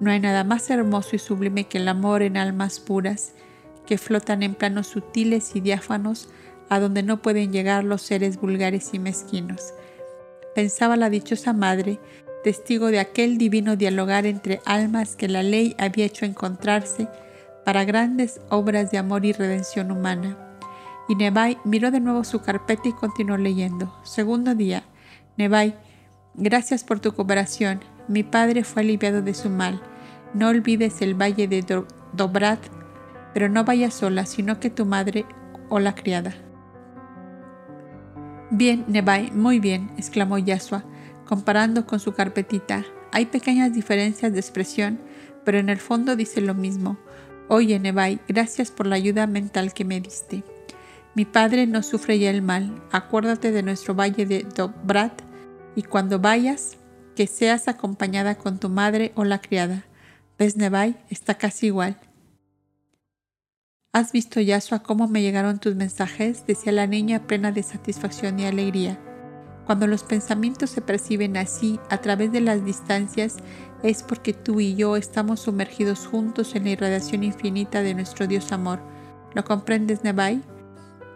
No hay nada más hermoso y sublime que el amor en almas puras, que flotan en planos sutiles y diáfanos a donde no pueden llegar los seres vulgares y mezquinos. Pensaba la dichosa madre, testigo de aquel divino dialogar entre almas que la ley había hecho encontrarse para grandes obras de amor y redención humana. Y Nebai miró de nuevo su carpeta y continuó leyendo. Segundo día. Nebai, gracias por tu cooperación. Mi padre fue aliviado de su mal. No olvides el valle de Dobrat, pero no vayas sola, sino que tu madre o la criada. Bien, Nebai, muy bien, exclamó Yasua, comparando con su carpetita. Hay pequeñas diferencias de expresión, pero en el fondo dice lo mismo. Oye, Nebai, gracias por la ayuda mental que me diste. Mi padre no sufre ya el mal. Acuérdate de nuestro valle de Dobrat y cuando vayas, que seas acompañada con tu madre o la criada. ¿Ves, Nebai? Está casi igual. ¿Has visto, Yasua, cómo me llegaron tus mensajes? decía la niña plena de satisfacción y alegría. Cuando los pensamientos se perciben así, a través de las distancias, es porque tú y yo estamos sumergidos juntos en la irradiación infinita de nuestro Dios amor. ¿Lo comprendes, Nebai?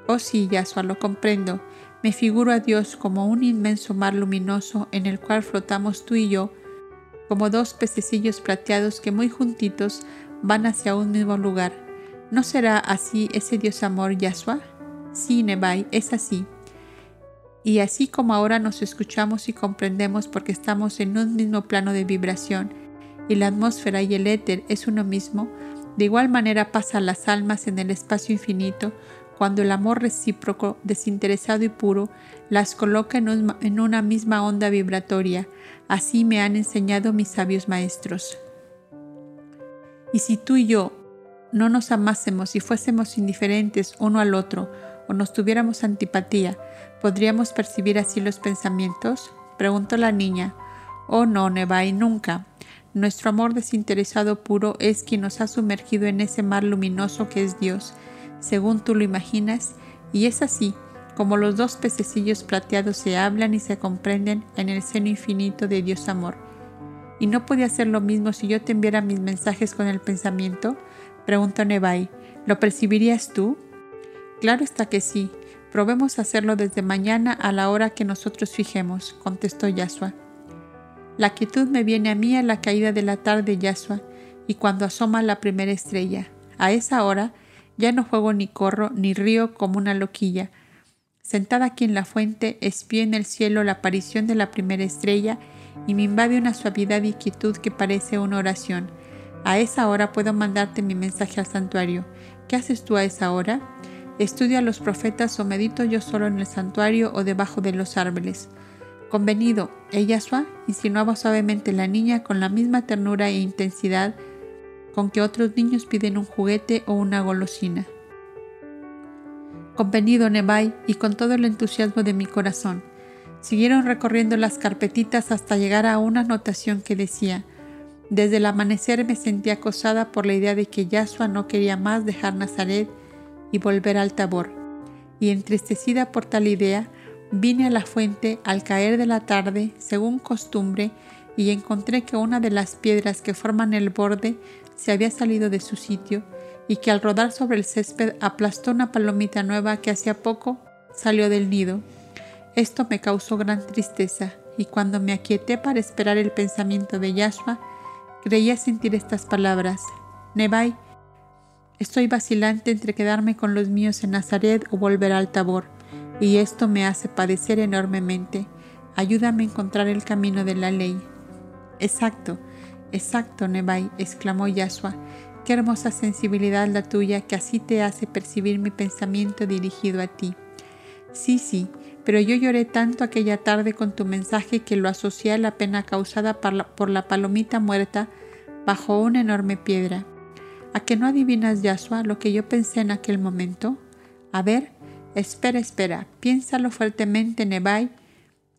Oh sí, Yasua, lo comprendo. Me figuro a Dios como un inmenso mar luminoso en el cual flotamos tú y yo, como dos pececillos plateados que muy juntitos van hacia un mismo lugar ¿No será así ese Dios amor Yahshua? Sí, Nebai, es así. Y así como ahora nos escuchamos y comprendemos porque estamos en un mismo plano de vibración y la atmósfera y el éter es uno mismo, de igual manera pasa las almas en el espacio infinito cuando el amor recíproco, desinteresado y puro las coloca en, en una misma onda vibratoria. Así me han enseñado mis sabios maestros. Y si tú y yo no nos amásemos y fuésemos indiferentes uno al otro o nos tuviéramos antipatía, ¿podríamos percibir así los pensamientos? preguntó la niña. Oh no, Nevai, nunca. Nuestro amor desinteresado puro es quien nos ha sumergido en ese mar luminoso que es Dios, según tú lo imaginas, y es así como los dos pececillos plateados se hablan y se comprenden en el seno infinito de Dios amor. ¿Y no podía hacer lo mismo si yo te enviara mis mensajes con el pensamiento? Preguntó Nebai. ¿Lo percibirías tú? Claro está que sí. Probemos hacerlo desde mañana a la hora que nosotros fijemos, contestó Yasua. La quietud me viene a mí a la caída de la tarde, Yasua, y cuando asoma la primera estrella. A esa hora ya no juego ni corro ni río como una loquilla. Sentada aquí en la fuente, espío en el cielo la aparición de la primera estrella y me invade una suavidad y quietud que parece una oración. A esa hora puedo mandarte mi mensaje al santuario. ¿Qué haces tú a esa hora? Estudio a los profetas o medito yo solo en el santuario o debajo de los árboles. Convenido, ella sua insinuaba suavemente la niña con la misma ternura e intensidad con que otros niños piden un juguete o una golosina. Convenido, Nebai, y con todo el entusiasmo de mi corazón. Siguieron recorriendo las carpetitas hasta llegar a una anotación que decía desde el amanecer me sentí acosada por la idea de que Yahshua no quería más dejar Nazaret y volver al Tabor. Y entristecida por tal idea, vine a la fuente al caer de la tarde, según costumbre, y encontré que una de las piedras que forman el borde se había salido de su sitio y que al rodar sobre el césped aplastó una palomita nueva que hacía poco salió del nido. Esto me causó gran tristeza y cuando me aquieté para esperar el pensamiento de Yahshua, Creía sentir estas palabras. Nebai, Estoy vacilante entre quedarme con los míos en Nazaret o volver al Tabor, y esto me hace padecer enormemente. Ayúdame a encontrar el camino de la ley. Exacto, exacto, Nebai, exclamó Yashua. Qué hermosa sensibilidad la tuya que así te hace percibir mi pensamiento dirigido a ti. Sí, sí, pero yo lloré tanto aquella tarde con tu mensaje que lo asocié a la pena causada por la, palomita muerta bajo una enorme piedra. ¿A que no adivinas, Yashua, lo que yo pensé en aquel momento? A ver, espera, espera, piénsalo fuertemente, Nebai,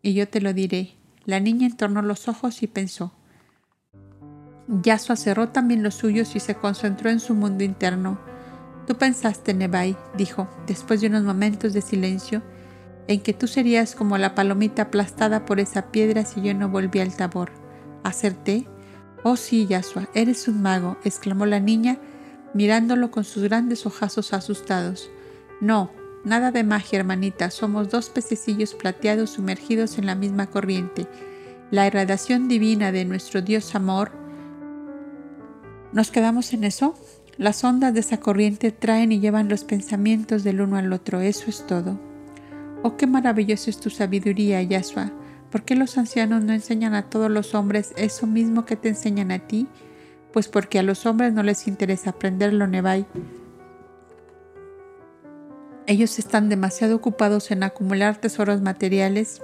y yo te lo diré. La niña entornó los ojos y pensó. Yasua cerró también los suyos y se concentró en su mundo interno. Tú pensaste, Nebai, dijo, después de unos momentos de silencio, en que tú serías como la palomita aplastada por esa piedra si yo no volví al tabor. ¿Acerté? Oh sí, Yasua, eres un mago, exclamó la niña, mirándolo con sus grandes ojazos asustados. No, nada de magia, hermanita, somos dos pececillos plateados sumergidos en la misma corriente. La irradiación divina de nuestro Dios amor ¿Nos quedamos en eso? Las ondas de esa corriente traen y llevan los pensamientos del uno al otro, eso es todo. Oh, qué maravillosa es tu sabiduría, Yasua. ¿Por qué los ancianos no enseñan a todos los hombres eso mismo que te enseñan a ti? Pues porque a los hombres no les interesa aprenderlo, Nebai. Ellos están demasiado ocupados en acumular tesoros materiales,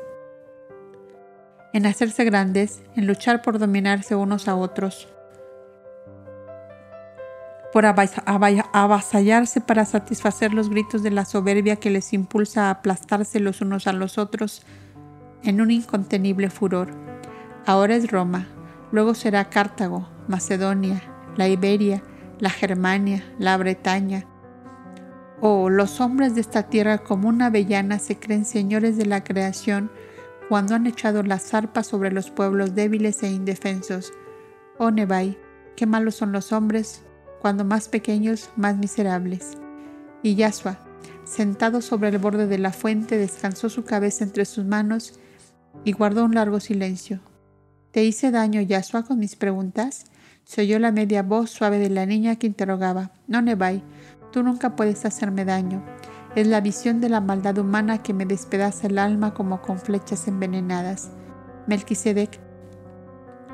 en hacerse grandes, en luchar por dominarse unos a otros por avasallarse para satisfacer los gritos de la soberbia que les impulsa a aplastarse los unos a los otros en un incontenible furor. Ahora es Roma, luego será Cartago, Macedonia, la Iberia, la Germania, la Bretaña. Oh, los hombres de esta tierra como una avellana se creen señores de la creación cuando han echado la zarpa sobre los pueblos débiles e indefensos. Oh Nebai, qué malos son los hombres, cuando más pequeños, más miserables. Y Yasua, sentado sobre el borde de la fuente, descansó su cabeza entre sus manos y guardó un largo silencio. ¿Te hice daño, Yasua, con mis preguntas? Se oyó la media voz suave de la niña que interrogaba. No, Nebai, tú nunca puedes hacerme daño. Es la visión de la maldad humana que me despedaza el alma como con flechas envenenadas. Melquisedec,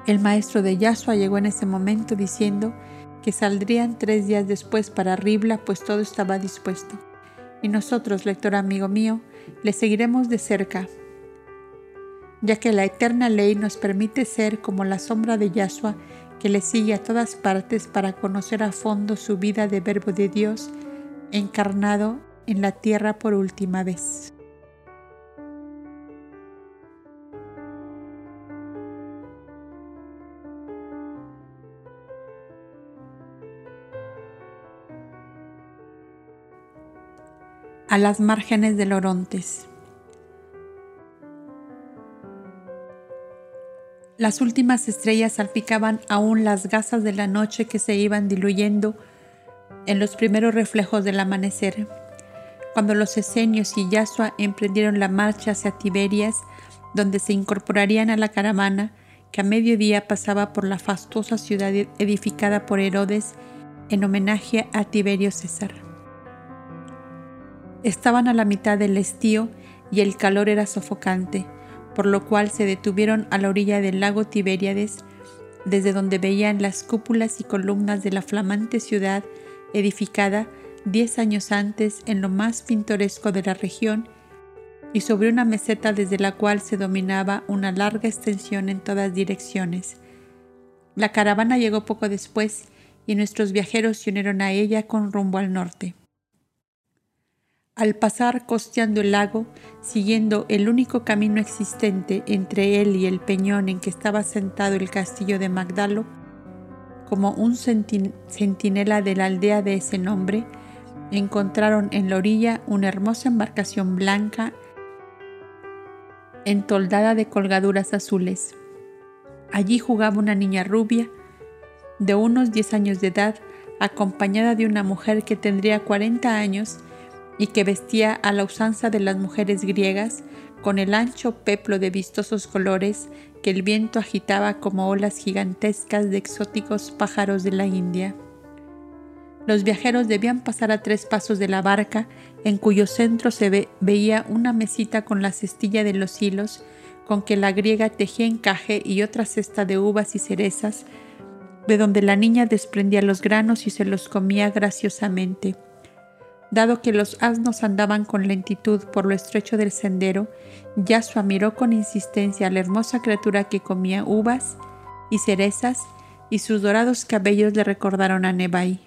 el maestro de Yasua, llegó en ese momento diciendo que saldrían tres días después para Ribla, pues todo estaba dispuesto. Y nosotros, lector amigo mío, le seguiremos de cerca, ya que la eterna ley nos permite ser como la sombra de Yahshua que le sigue a todas partes para conocer a fondo su vida de verbo de Dios encarnado en la tierra por última vez. a las márgenes del Orontes. Las últimas estrellas salpicaban aún las gasas de la noche que se iban diluyendo en los primeros reflejos del amanecer. Cuando los esenios y Yasua emprendieron la marcha hacia Tiberias, donde se incorporarían a la caravana que a mediodía pasaba por la fastuosa ciudad edificada por Herodes en homenaje a Tiberio César. Estaban a la mitad del estío y el calor era sofocante, por lo cual se detuvieron a la orilla del lago Tiberíades, desde donde veían las cúpulas y columnas de la flamante ciudad edificada diez años antes en lo más pintoresco de la región y sobre una meseta desde la cual se dominaba una larga extensión en todas direcciones. La caravana llegó poco después y nuestros viajeros se unieron a ella con rumbo al norte. Al pasar costeando el lago, siguiendo el único camino existente entre él y el peñón en que estaba sentado el castillo de Magdalo, como un centinela de la aldea de ese nombre, encontraron en la orilla una hermosa embarcación blanca entoldada de colgaduras azules. Allí jugaba una niña rubia de unos 10 años de edad, acompañada de una mujer que tendría 40 años y que vestía a la usanza de las mujeres griegas con el ancho peplo de vistosos colores que el viento agitaba como olas gigantescas de exóticos pájaros de la India. Los viajeros debían pasar a tres pasos de la barca, en cuyo centro se veía una mesita con la cestilla de los hilos, con que la griega tejía encaje y otra cesta de uvas y cerezas, de donde la niña desprendía los granos y se los comía graciosamente. Dado que los asnos andaban con lentitud por lo estrecho del sendero, Yasua miró con insistencia a la hermosa criatura que comía uvas y cerezas, y sus dorados cabellos le recordaron a Nebai.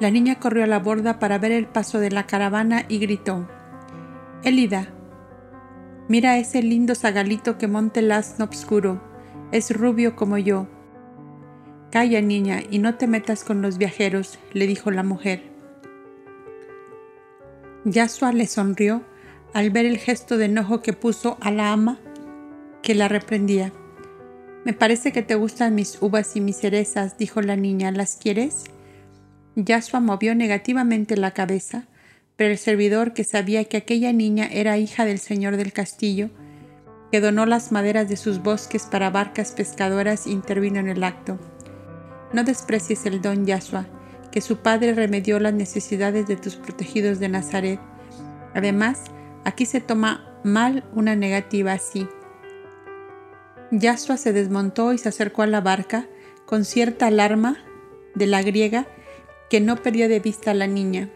La niña corrió a la borda para ver el paso de la caravana y gritó: Elida, mira ese lindo zagalito que monta el asno obscuro. Es rubio como yo Calla, niña, y no te metas con los viajeros, le dijo la mujer. Yasua le sonrió al ver el gesto de enojo que puso a la ama que la reprendía. Me parece que te gustan mis uvas y mis cerezas, dijo la niña. ¿Las quieres? Yasua movió negativamente la cabeza, pero el servidor, que sabía que aquella niña era hija del señor del castillo, que donó las maderas de sus bosques para barcas pescadoras, intervino en el acto. No desprecies el don Yahshua, que su Padre remedió las necesidades de tus protegidos de Nazaret. Además, aquí se toma mal una negativa así. Yahshua se desmontó y se acercó a la barca con cierta alarma de la griega que no perdió de vista a la niña.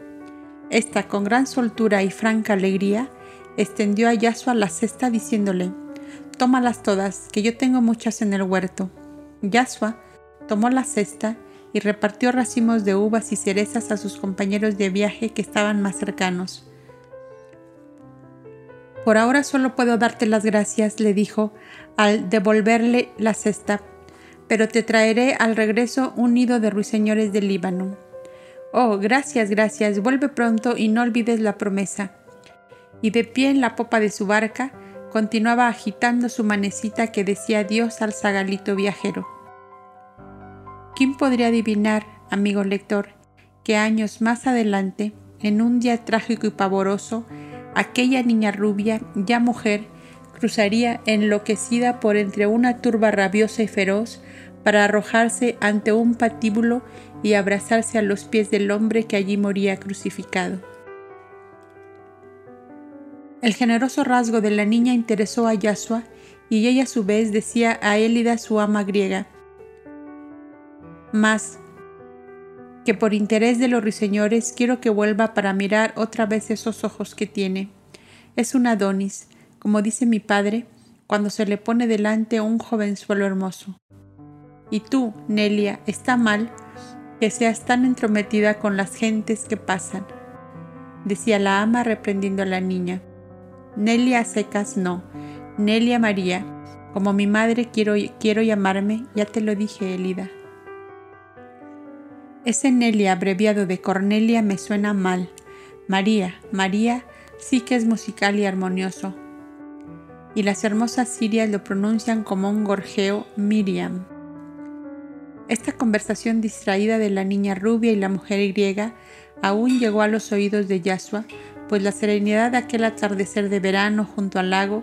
Esta, con gran soltura y franca alegría, extendió a Yahshua la cesta diciéndole, Tómalas todas, que yo tengo muchas en el huerto. Yahshua tomó la cesta y repartió racimos de uvas y cerezas a sus compañeros de viaje que estaban más cercanos. Por ahora solo puedo darte las gracias, le dijo al devolverle la cesta, pero te traeré al regreso un nido de ruiseñores del Líbano. Oh, gracias, gracias, vuelve pronto y no olvides la promesa. Y de pie en la popa de su barca, continuaba agitando su manecita que decía adiós al zagalito viajero. ¿Quién podría adivinar, amigo lector, que años más adelante, en un día trágico y pavoroso, aquella niña rubia, ya mujer, cruzaría enloquecida por entre una turba rabiosa y feroz para arrojarse ante un patíbulo y abrazarse a los pies del hombre que allí moría crucificado. El generoso rasgo de la niña interesó a Yasua y ella a su vez decía a Élida su ama griega, más que por interés de los ruiseñores quiero que vuelva para mirar otra vez esos ojos que tiene. Es un Adonis, como dice mi padre, cuando se le pone delante un jovenzuelo hermoso. Y tú, Nelia, está mal que seas tan entrometida con las gentes que pasan, decía la ama reprendiendo a la niña. Nelia secas no, Nelia María, como mi madre quiero, quiero llamarme, ya te lo dije, Elida. Ese Nelia abreviado de Cornelia me suena mal. María, María sí que es musical y armonioso. Y las hermosas sirias lo pronuncian como un gorjeo Miriam. Esta conversación distraída de la niña rubia y la mujer griega aún llegó a los oídos de Yasua, pues la serenidad de aquel atardecer de verano junto al lago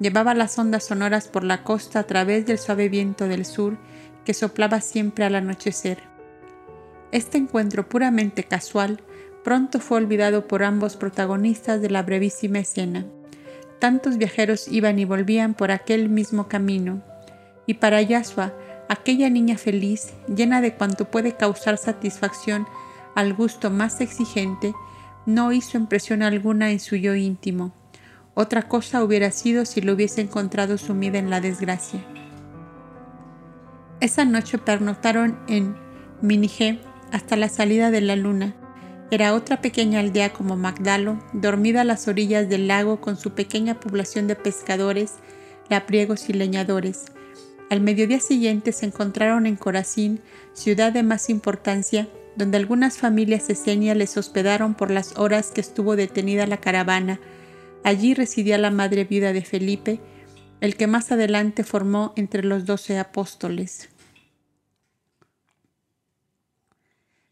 llevaba las ondas sonoras por la costa a través del suave viento del sur que soplaba siempre al anochecer. Este encuentro puramente casual pronto fue olvidado por ambos protagonistas de la brevísima escena. Tantos viajeros iban y volvían por aquel mismo camino, y para Yasua, aquella niña feliz, llena de cuanto puede causar satisfacción al gusto más exigente, no hizo impresión alguna en su yo íntimo. Otra cosa hubiera sido si lo hubiese encontrado sumida en la desgracia. Esa noche pernoctaron en Minige, hasta la salida de la luna. Era otra pequeña aldea como Magdalo, dormida a las orillas del lago con su pequeña población de pescadores, lapriegos y leñadores. Al mediodía siguiente se encontraron en Corazín, ciudad de más importancia, donde algunas familias esenias les hospedaron por las horas que estuvo detenida la caravana. Allí residía la madre viuda de Felipe, el que más adelante formó entre los doce apóstoles.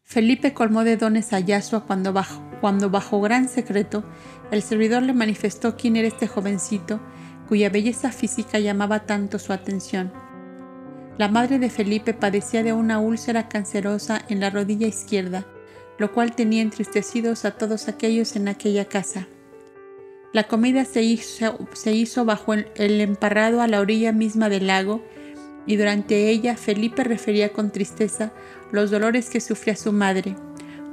Felipe colmó de dones a Yasua cuando bajo, cuando bajo gran secreto el servidor le manifestó quién era este jovencito cuya belleza física llamaba tanto su atención. La madre de Felipe padecía de una úlcera cancerosa en la rodilla izquierda, lo cual tenía entristecidos a todos aquellos en aquella casa. La comida se hizo, bajo el, el emparrado a la orilla misma del lago, y durante ella Felipe refería con tristeza los dolores que sufría su madre,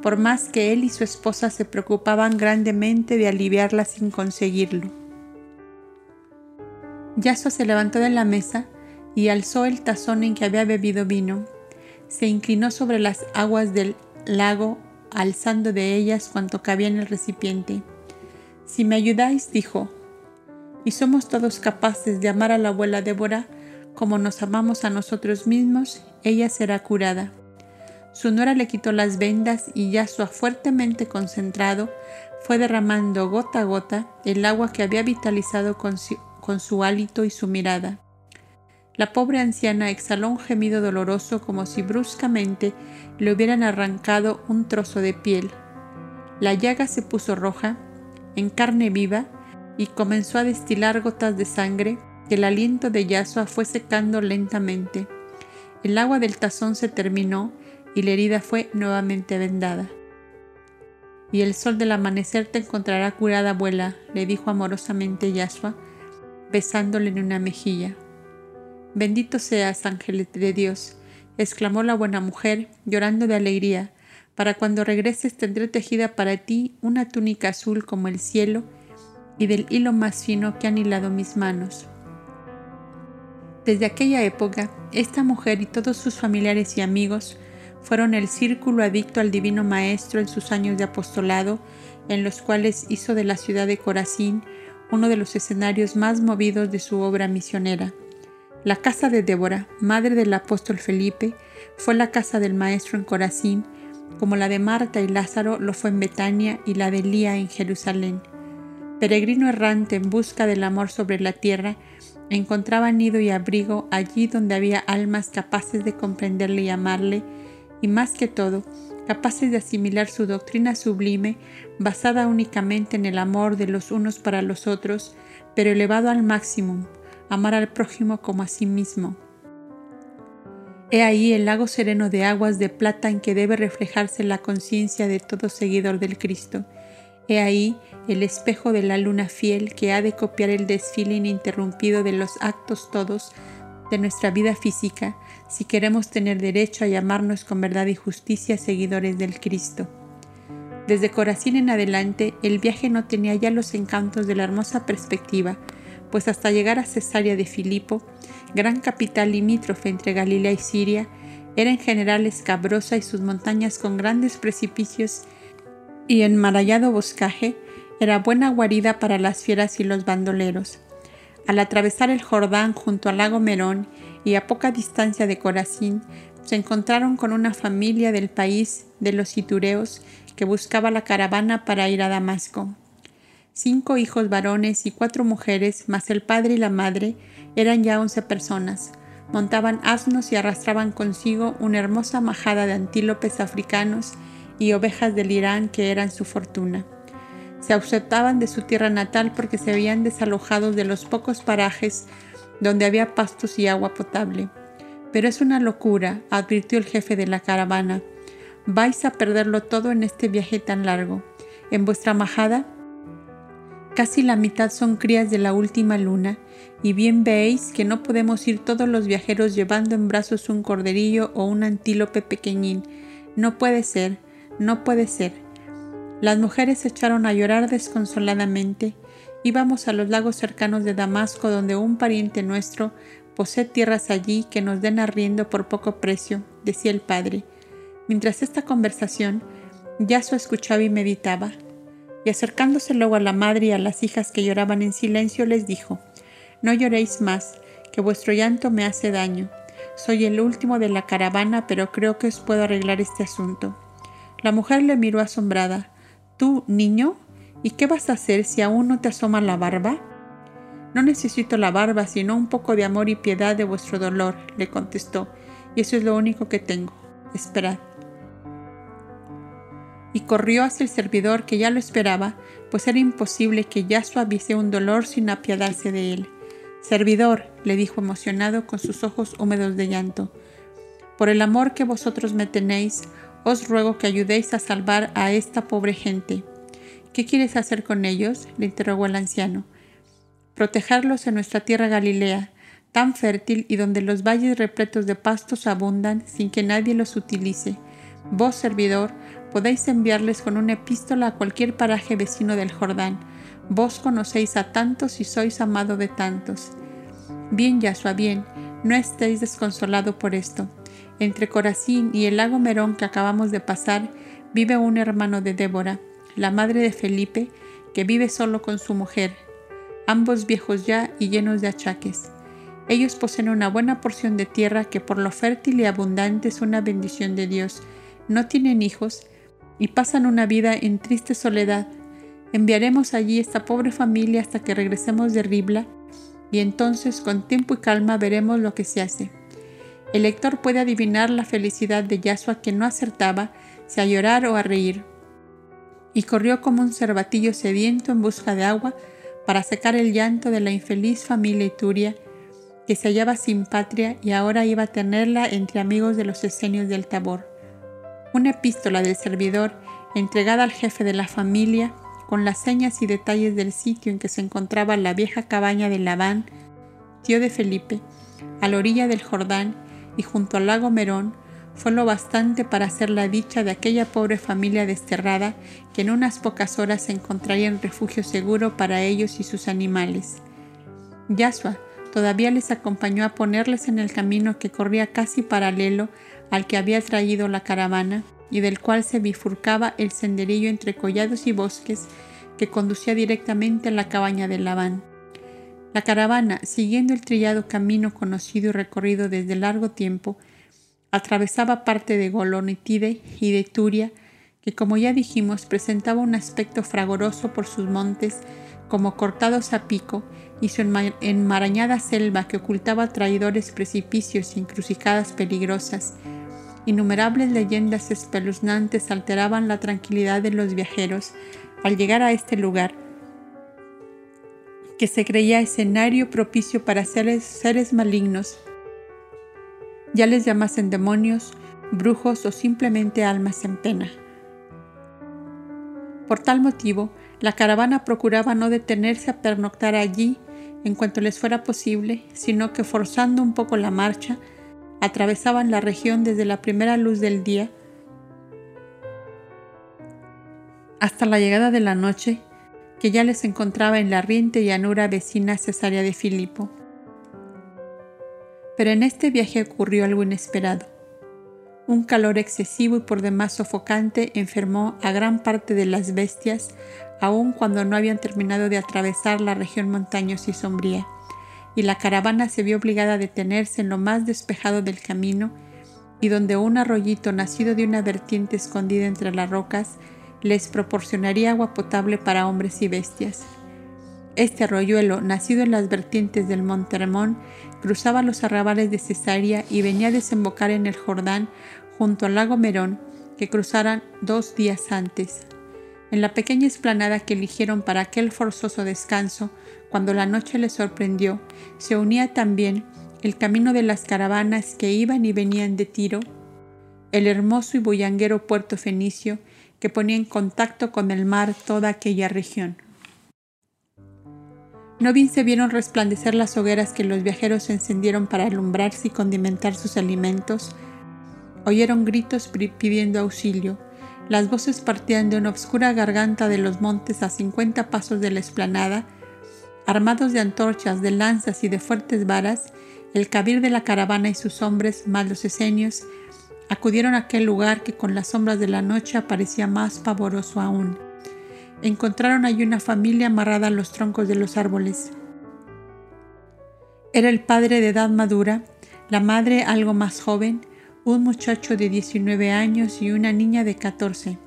por más que él y su esposa se preocupaban grandemente de aliviarla sin conseguirlo. Yaso se levantó de la mesa y alzó el tazón en que había bebido vino. Se inclinó sobre las aguas del lago, alzando de ellas cuanto cabía en el recipiente. Si me ayudáis, dijo, y somos todos capaces de amar a la abuela Débora como nos amamos a nosotros mismos, ella será curada. Su nuera le quitó las vendas y Yasua, fuertemente concentrado, fue derramando gota a gota el agua que había vitalizado con con su hálito y su mirada. La pobre anciana exhaló un gemido doloroso como si bruscamente le hubieran arrancado un trozo de piel. La llaga se puso roja, en carne viva, y comenzó a destilar gotas de sangre que el aliento de Yasua fue secando lentamente. El agua del tazón se terminó y la herida fue nuevamente vendada. Y el sol del amanecer te encontrará curada, abuela, le dijo amorosamente Yasua, besándole en una mejilla. Bendito seas, ángel de Dios, exclamó la buena mujer, llorando de alegría. Para cuando regreses tendré tejida para ti una túnica azul como el cielo y del hilo más fino que han hilado mis manos. Desde aquella época, esta mujer y todos sus familiares y amigos fueron el círculo adicto al Divino Maestro en sus años de apostolado, en los cuales hizo de la ciudad de Corazín uno de los escenarios más movidos de su obra misionera. La casa de Débora, madre del apóstol Felipe, fue la casa del maestro en Corazín, como la de Marta y Lázaro lo fue en Betania y la de Elía en Jerusalén. Peregrino errante en busca del amor sobre la tierra, encontraba nido y abrigo allí donde había almas capaces de comprenderle y amarle, y más que todo, capaces de asimilar su doctrina sublime, basada únicamente en el amor de los unos para los otros, pero elevado al máximo, amar al prójimo como a sí mismo. He ahí el lago sereno de aguas de plata en que debe reflejarse la conciencia de todo seguidor del Cristo. He ahí el espejo de la luna fiel que ha de copiar el desfile ininterrumpido de los actos todos de nuestra vida física si queremos tener derecho a llamarnos con verdad y justicia seguidores del Cristo. Desde Corazín en adelante, el viaje no tenía ya los encantos de la hermosa perspectiva, pues hasta llegar a Cesarea de Filipo, gran capital limítrofe entre Galilea y Siria, era en general escabrosa y sus montañas con grandes precipicios y enmarallado boscaje era buena guarida para las fieras y los bandoleros. Al atravesar el Jordán junto al lago Merón y a poca distancia de Corazín, se encontraron con una familia del país de los Itureos que buscaba la caravana para ir a Damasco. Cinco hijos varones y cuatro mujeres, más el padre y la madre, eran ya once personas. Montaban asnos y arrastraban consigo una hermosa majada de antílopes africanos y ovejas del Irán que eran su fortuna. Se ausentaban de su tierra natal porque se habían desalojado de los pocos parajes donde había pastos y agua potable. Pero es una locura, advirtió el jefe de la caravana. Vais a perderlo todo en este viaje tan largo. En vuestra majada Casi la mitad son crías de la última luna, y bien veis que no podemos ir todos los viajeros llevando en brazos un corderillo o un antílope pequeñín. No puede ser, no puede ser. Las mujeres se echaron a llorar desconsoladamente. Íbamos a los lagos cercanos de Damasco donde un pariente nuestro posee tierras allí que nos den arriendo por poco precio, decía el padre. Mientras esta conversación, Yaso escuchaba y meditaba y acercándose luego a la madre y a las hijas que lloraban en silencio, les dijo, No lloréis más, que vuestro llanto me hace daño. Soy el último de la caravana, pero creo que os puedo arreglar este asunto. La mujer le miró asombrada. ¿Tú, niño? ¿Y qué vas a hacer si aún no te asoma la barba? No necesito la barba, sino un poco de amor y piedad de vuestro dolor, le contestó, y eso es lo único que tengo. Esperad y corrió hacia el servidor que ya lo esperaba, pues era imposible que ya suavice un dolor sin apiadarse de él. Servidor, le dijo emocionado con sus ojos húmedos de llanto, por el amor que vosotros me tenéis, os ruego que ayudéis a salvar a esta pobre gente. ¿Qué quieres hacer con ellos? le interrogó el anciano. Protegerlos en nuestra tierra Galilea, tan fértil y donde los valles repletos de pastos abundan sin que nadie los utilice. Vos, servidor, podéis enviarles con una epístola a cualquier paraje vecino del Jordán. Vos conocéis a tantos y sois amado de tantos. Bien, Yasua, bien, no estéis desconsolado por esto. Entre Corazín y el lago Merón que acabamos de pasar vive un hermano de Débora, la madre de Felipe, que vive solo con su mujer, ambos viejos ya y llenos de achaques. Ellos poseen una buena porción de tierra que por lo fértil y abundante es una bendición de Dios. No tienen hijos y pasan una vida en triste soledad. Enviaremos allí esta pobre familia hasta que regresemos de Ribla y entonces con tiempo y calma veremos lo que se hace. El lector puede adivinar la felicidad de Yasua que no acertaba si a llorar o a reír. Y corrió como un cervatillo sediento en busca de agua para secar el llanto de la infeliz familia Ituria, que se hallaba sin patria y ahora iba a tenerla entre amigos de los esenios del Tabor. Una epístola del servidor, entregada al jefe de la familia, con las señas y detalles del sitio en que se encontraba la vieja cabaña de Labán, tío de Felipe, a la orilla del Jordán, y junto al lago Merón fue lo bastante para hacer la dicha de aquella pobre familia desterrada que en unas pocas horas encontraría en refugio seguro para ellos y sus animales. Yasua todavía les acompañó a ponerles en el camino que corría casi paralelo al que había traído la caravana y del cual se bifurcaba el senderillo entre collados y bosques que conducía directamente a la cabaña de Labán. La caravana, siguiendo el trillado camino conocido y recorrido desde largo tiempo, atravesaba parte de Golonitide y de Turia, que como ya dijimos presentaba un aspecto fragoroso por sus montes como cortados a pico y su enmarañada selva que ocultaba traidores precipicios y encrucijadas peligrosas. Innumerables leyendas espeluznantes alteraban la tranquilidad de los viajeros al llegar a este lugar, que se creía escenario propicio para seres, seres malignos, ya les llamasen demonios, brujos o simplemente almas en pena. Por tal motivo, la caravana procuraba no detenerse a pernoctar allí en cuanto les fuera posible, sino que forzando un poco la marcha, atravesaban la región desde la primera luz del día hasta la llegada de la noche que ya les encontraba en la riente llanura vecina Cesarea de Filipo. Pero en este viaje ocurrió algo inesperado. Un calor excesivo y por demás sofocante enfermó a gran parte de las bestias, aun cuando no habían terminado de atravesar la región montañosa y sombría, y la caravana se vio obligada a detenerse en lo más despejado del camino, y donde un arroyito nacido de una vertiente escondida entre las rocas les proporcionaría agua potable para hombres y bestias. Este arroyuelo, nacido en las vertientes del Monte Hermón, cruzaba los arrabales de Cesarea y venía a desembocar en el Jordán junto al lago Merón, que cruzaran dos días antes. En la pequeña esplanada que eligieron para aquel forzoso descanso, cuando la noche les sorprendió, se unía también el camino de las caravanas que iban y venían de Tiro, el hermoso y bullanguero puerto fenicio que ponía en contacto con el mar toda aquella región. No bien se vieron resplandecer las hogueras que los viajeros encendieron para alumbrarse y condimentar sus alimentos, oyeron gritos pidiendo auxilio. Las voces partían de una oscura garganta de los montes a cincuenta pasos de la explanada. Armados de antorchas, de lanzas y de fuertes varas, el cabir de la caravana y sus hombres, más los esenios, Acudieron a aquel lugar que con las sombras de la noche parecía más pavoroso aún. Encontraron allí una familia amarrada a los troncos de los árboles. Era el padre de edad madura, la madre algo más joven, un muchacho de 19 años y una niña de 14.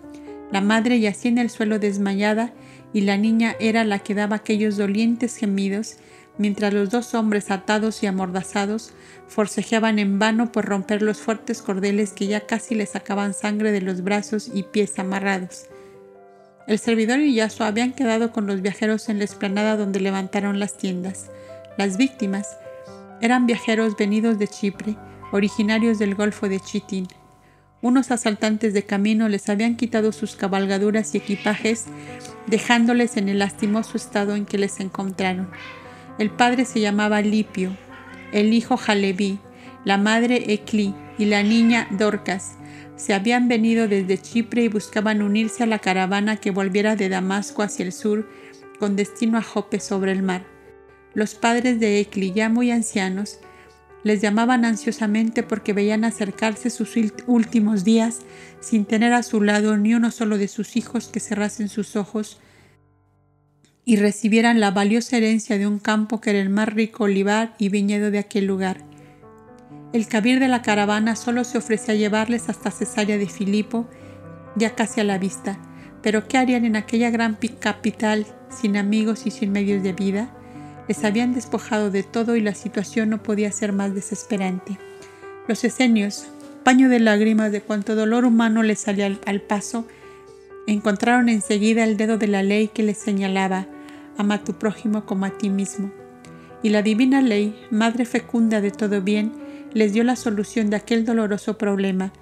La madre yacía en el suelo desmayada y la niña era la que daba aquellos dolientes gemidos mientras los dos hombres atados y amordazados forcejeaban en vano por romper los fuertes cordeles que ya casi les sacaban sangre de los brazos y pies amarrados. El servidor y Yasuo habían quedado con los viajeros en la explanada donde levantaron las tiendas. Las víctimas eran viajeros venidos de Chipre, originarios del Golfo de Chitín. Unos asaltantes de camino les habían quitado sus cabalgaduras y equipajes, dejándoles en el lastimoso estado en que les encontraron. El padre se llamaba Lipio, el hijo Jaleví, la madre Ecli y la niña Dorcas. Se habían venido desde Chipre y buscaban unirse a la caravana que volviera de Damasco hacia el sur con destino a Jope sobre el mar. Los padres de Ecli, ya muy ancianos, les llamaban ansiosamente porque veían acercarse sus últimos días sin tener a su lado ni uno solo de sus hijos que cerrasen sus ojos y recibieran la valiosa herencia de un campo que era el más rico olivar y viñedo de aquel lugar. El cabir de la caravana solo se ofrecía a llevarles hasta Cesarea de Filipo, ya casi a la vista, pero ¿qué harían en aquella gran capital sin amigos y sin medios de vida? Les habían despojado de todo y la situación no podía ser más desesperante. Los esenios, paño de lágrimas de cuanto dolor humano les salía al paso, encontraron enseguida el dedo de la ley que les señalaba, ama a tu prójimo como a ti mismo. Y la divina ley, madre fecunda de todo bien, les dio la solución de aquel doloroso problema.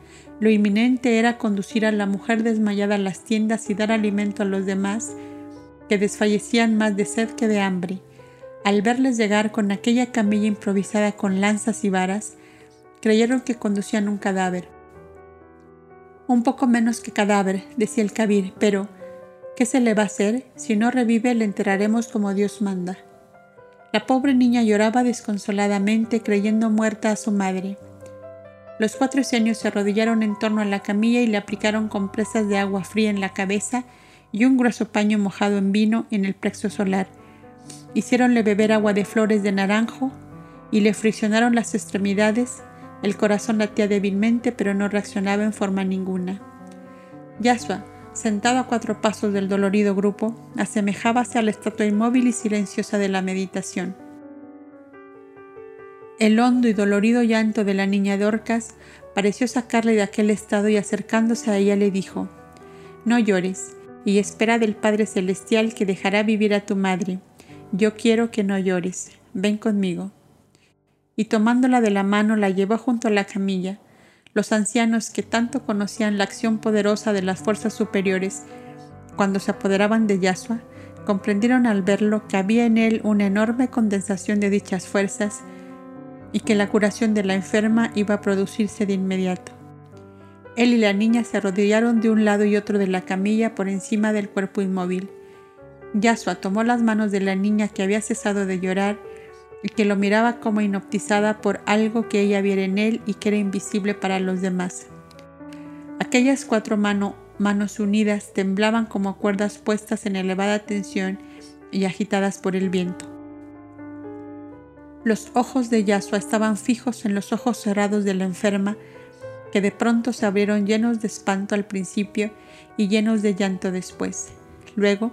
Lo inminente era conducir a la mujer desmayada a las tiendas y dar alimento a los demás, que desfallecían más de sed que de hambre. Al verles llegar con aquella camilla improvisada con lanzas y varas, creyeron que conducían un cadáver. Un poco menos que cadáver, decía el cabir, pero ¿Qué se le va a hacer? Si no revive, le enterraremos como Dios manda. La pobre niña lloraba desconsoladamente, creyendo muerta a su madre. Los cuatro esenios se arrodillaron en torno a la camilla y le aplicaron compresas de agua fría en la cabeza y un grueso paño mojado en vino en el plexo solar. Hicieronle beber agua de flores de naranjo y le friccionaron las extremidades. El corazón latía débilmente, pero no reaccionaba en forma ninguna. Yasua, sentado a cuatro pasos del dolorido grupo, asemejábase a la estatua inmóvil y silenciosa de la meditación. El hondo y dolorido llanto de la niña Dorcas pareció sacarle de aquel estado y acercándose a ella le dijo, No llores, y espera del Padre Celestial que dejará vivir a tu madre. Yo quiero que no llores. Ven conmigo. Y tomándola de la mano la llevó junto a la camilla, los ancianos que tanto conocían la acción poderosa de las fuerzas superiores, cuando se apoderaban de Yasua, comprendieron al verlo que había en él una enorme condensación de dichas fuerzas y que la curación de la enferma iba a producirse de inmediato. Él y la niña se arrodillaron de un lado y otro de la camilla por encima del cuerpo inmóvil. Yasua tomó las manos de la niña que había cesado de llorar y que lo miraba como hipnotizada por algo que ella viera en él y que era invisible para los demás. Aquellas cuatro manos unidas temblaban como cuerdas puestas en elevada tensión y agitadas por el viento. Los ojos de Yasua estaban fijos en los ojos cerrados de la enferma, que de pronto se abrieron llenos de espanto al principio y llenos de llanto después. Luego,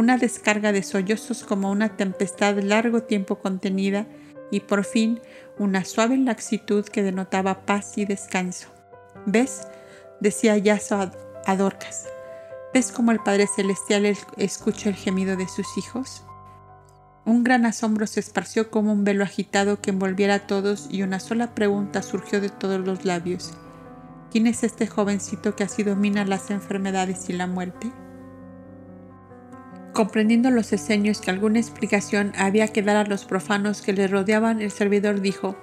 una descarga de sollozos como una tempestad largo tiempo contenida y por fin una suave laxitud que denotaba paz y descanso. ¿Ves? decía Yaso a Dorcas. ¿Ves cómo el Padre Celestial escucha el gemido de sus hijos? Un gran asombro se esparció como un velo agitado que envolviera a todos y una sola pregunta surgió de todos los labios. ¿Quién es este jovencito que así domina las enfermedades y la muerte? Comprendiendo los eseños que alguna explicación había que dar a los profanos que le rodeaban, el servidor dijo,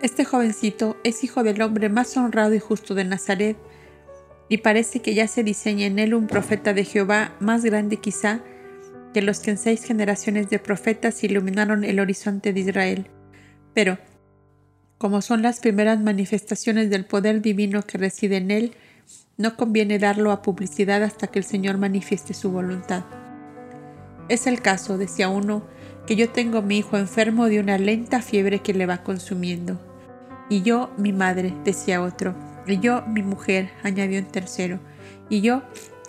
Este jovencito es hijo del hombre más honrado y justo de Nazaret, y parece que ya se diseña en él un profeta de Jehová más grande quizá que los que en seis generaciones de profetas iluminaron el horizonte de Israel. Pero, como son las primeras manifestaciones del poder divino que reside en él, no conviene darlo a publicidad hasta que el Señor manifieste su voluntad. Es el caso, decía uno, que yo tengo mi hijo enfermo de una lenta fiebre que le va consumiendo. Y yo, mi madre, decía otro. Y yo, mi mujer, añadió un tercero. Y yo,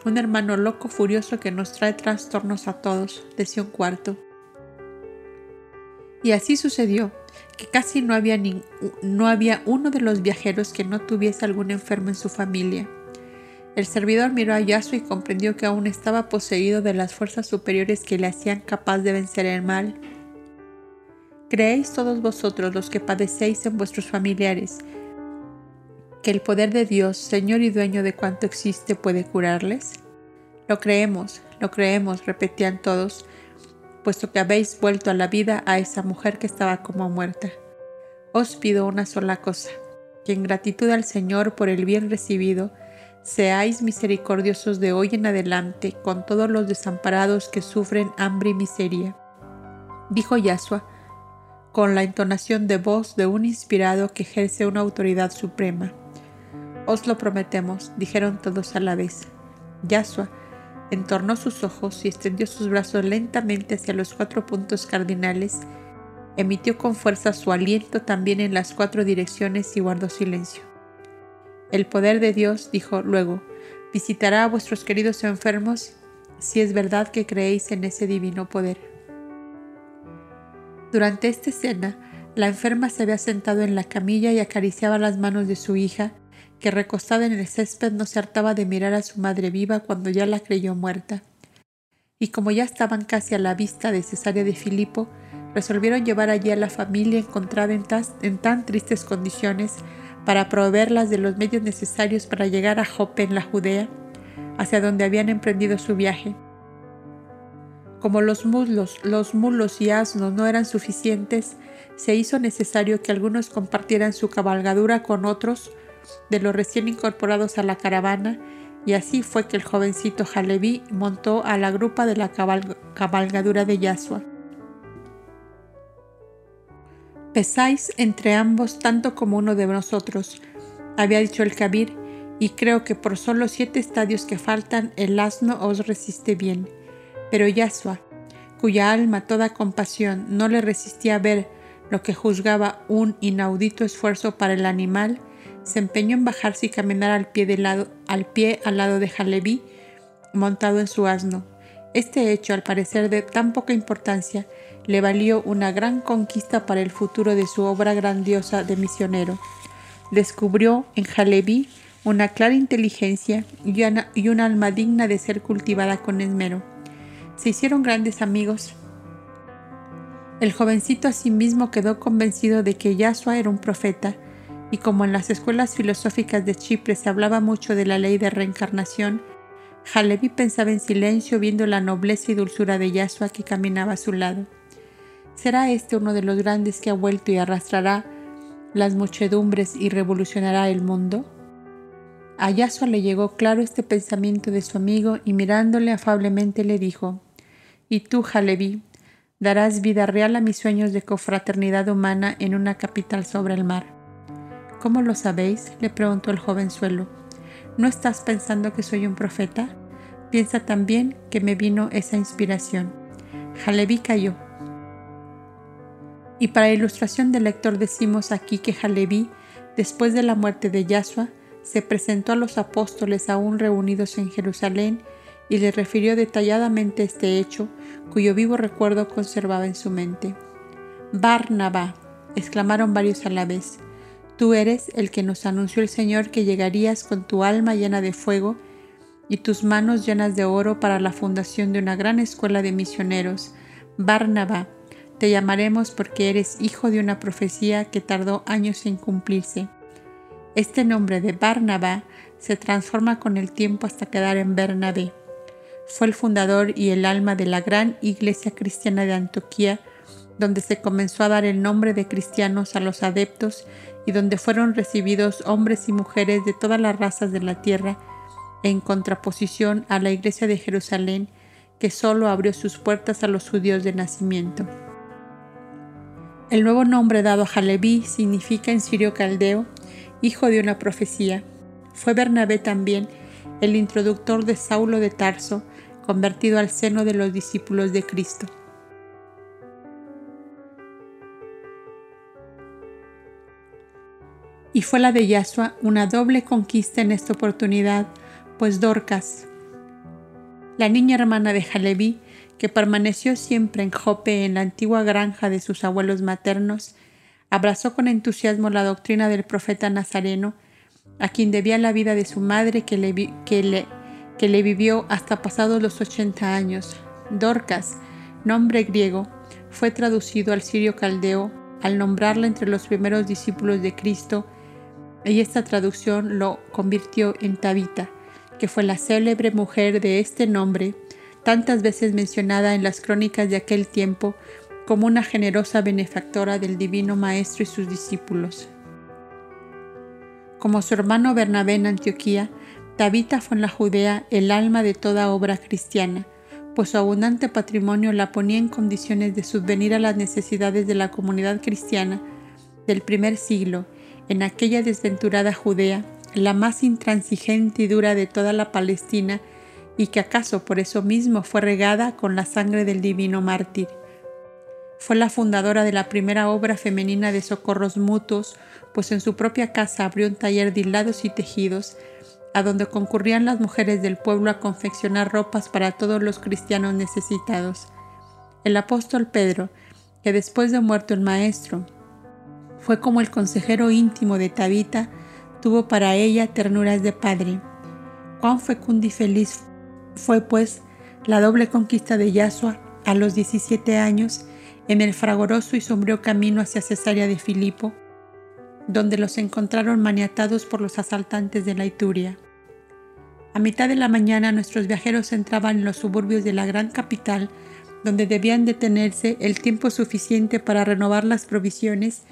un hermano loco furioso que nos trae trastornos a todos, decía un cuarto. Y así sucedió, que casi no había, no había uno de los viajeros que no tuviese algún enfermo en su familia El servidor miró a Yasuo y comprendió que aún estaba poseído de las fuerzas superiores que le hacían capaz de vencer el mal. ¿Creéis todos vosotros los que padecéis en vuestros familiares que el poder de Dios, Señor y dueño de cuanto existe, puede curarles? Lo creemos, lo creemos, repetían todos, puesto que habéis vuelto a la vida a esa mujer que estaba como muerta. Os pido una sola cosa, que en gratitud al Señor por el bien recibido, seáis misericordiosos de hoy en adelante con todos los desamparados que sufren hambre y miseria. Dijo Yasua, con la entonación de voz de un inspirado que ejerce una autoridad suprema. Os lo prometemos, dijeron todos a la vez. Yasua entornó sus ojos y extendió sus brazos lentamente hacia los cuatro puntos cardinales, emitió con fuerza su aliento también en las cuatro direcciones y guardó silencio. El poder de Dios, dijo luego, visitará a vuestros queridos enfermos si es verdad que creéis en ese divino poder. Durante esta escena, la enferma se había sentado en la camilla y acariciaba las manos de su hija, que recostada en el césped no se hartaba de mirar a su madre viva cuando ya la creyó muerta. Y como ya estaban casi a la vista de Cesárea de Filipo, resolvieron llevar allí a la familia encontrada en, en tan tristes condiciones para proveerlas de los medios necesarios para llegar a Jope en la Judea, hacia donde habían emprendido su viaje. Como los muslos, los mulos y asnos no eran suficientes, se hizo necesario que algunos compartieran su cabalgadura con otros de los recién incorporados a la caravana, y así fue que el jovencito Jalebi montó a la grupa de la cabalgadura de Yasua. Pesáis entre ambos tanto como uno de nosotros, había dicho el Kabir, y creo que por solo siete estadios que faltan el asno os resiste bien. Pero Yasua, cuya alma toda compasión no le resistía ver lo que juzgaba un inaudito esfuerzo para el animal, se empeñó en bajarse y caminar al pie, al, pie al lado de Jalebi, montado en su asno. Este hecho, al parecer de tan poca importancia, le valió una gran conquista para el futuro de su obra grandiosa de misionero. Descubrió en Jalebi una clara inteligencia y una, un alma digna de ser cultivada con esmero. Se hicieron grandes amigos. El jovencito asimismo quedó convencido de que Yasua era un profeta y como en las escuelas filosóficas de Chipre se hablaba mucho de la ley de reencarnación, Jalebi pensaba en silencio viendo la nobleza y dulzura de Yasua que caminaba a su lado. ¿Será este uno de los grandes que ha vuelto y arrastrará las muchedumbres y revolucionará el mundo? A Yasua le llegó claro este pensamiento de su amigo y mirándole afablemente le dijo, ¿Y tú, Jalebi, darás vida real a mis sueños de cofraternidad humana en una capital sobre el mar? ¿Cómo lo sabéis? le preguntó el jovenzuelo. ¿No estás pensando que soy un profeta? Piensa también que me vino esa inspiración. Jalebi cayó. Y para ilustración del lector decimos aquí que Jalebi, después de la muerte de Yahshua, se presentó a los apóstoles aún reunidos en Jerusalén y les refirió detalladamente este hecho, cuyo vivo recuerdo conservaba en su mente. Barnabá, exclamaron varios a la vez. Tú eres el que nos anunció el Señor que llegarías con tu alma llena de fuego y tus manos llenas de oro para la fundación de una gran escuela de misioneros. Barnabá, te llamaremos porque eres hijo de una profecía que tardó años en cumplirse. Este nombre de Barnabá se transforma con el tiempo hasta quedar en Bernabé. Fue el fundador y el alma de la gran iglesia cristiana de Antioquía, donde se comenzó a dar el nombre de cristianos a los adeptos y donde fueron recibidos hombres y mujeres de todas las razas de la tierra, en contraposición a la iglesia de Jerusalén, que solo abrió sus puertas a los judíos de nacimiento. El nuevo nombre dado a Jalebi significa en sirio caldeo, hijo de una profecía. Fue Bernabé también el introductor de Saulo de Tarso, convertido al seno de los discípulos de Cristo. Y fue la de Yasua una doble conquista en esta oportunidad, pues Dorcas, la niña hermana de Jalebi, que permaneció siempre en Jope en la antigua granja de sus abuelos maternos, abrazó con entusiasmo la doctrina del profeta nazareno a quien debía la vida de su madre que le, que le, vivió hasta pasados los 80 años. Dorcas, nombre griego, fue traducido al sirio caldeo al nombrarla entre los primeros discípulos de Cristo y esta traducción lo convirtió en Tabita, que fue la célebre mujer de este nombre, tantas veces mencionada en las crónicas de aquel tiempo como una generosa benefactora del Divino Maestro y sus discípulos. Como su hermano Bernabé en Antioquía, Tabita fue en la Judea el alma de toda obra cristiana, pues su abundante patrimonio la ponía en condiciones de subvenir a las necesidades de la comunidad cristiana del primer siglo en aquella desventurada Judea, la más intransigente y dura de toda la Palestina, y que acaso por eso mismo fue regada con la sangre del divino mártir. Fue la fundadora de la primera obra femenina de socorros mutuos, pues en su propia casa abrió un taller de hilados y tejidos, a donde concurrían las mujeres del pueblo a confeccionar ropas para todos los cristianos necesitados. El apóstol Pedro, que después de muerto el maestro, fue como el consejero íntimo de Tabita, tuvo para ella ternuras de padre. Cuán fecundo y feliz fue pues la doble conquista de Yasua a los 17 años en el fragoroso y sombrío camino hacia Cesarea de Filipo, donde los encontraron maniatados por los asaltantes de la Ituria. A mitad de la mañana nuestros viajeros entraban en los suburbios de la gran capital, donde debían detenerse el tiempo suficiente para renovar las provisiones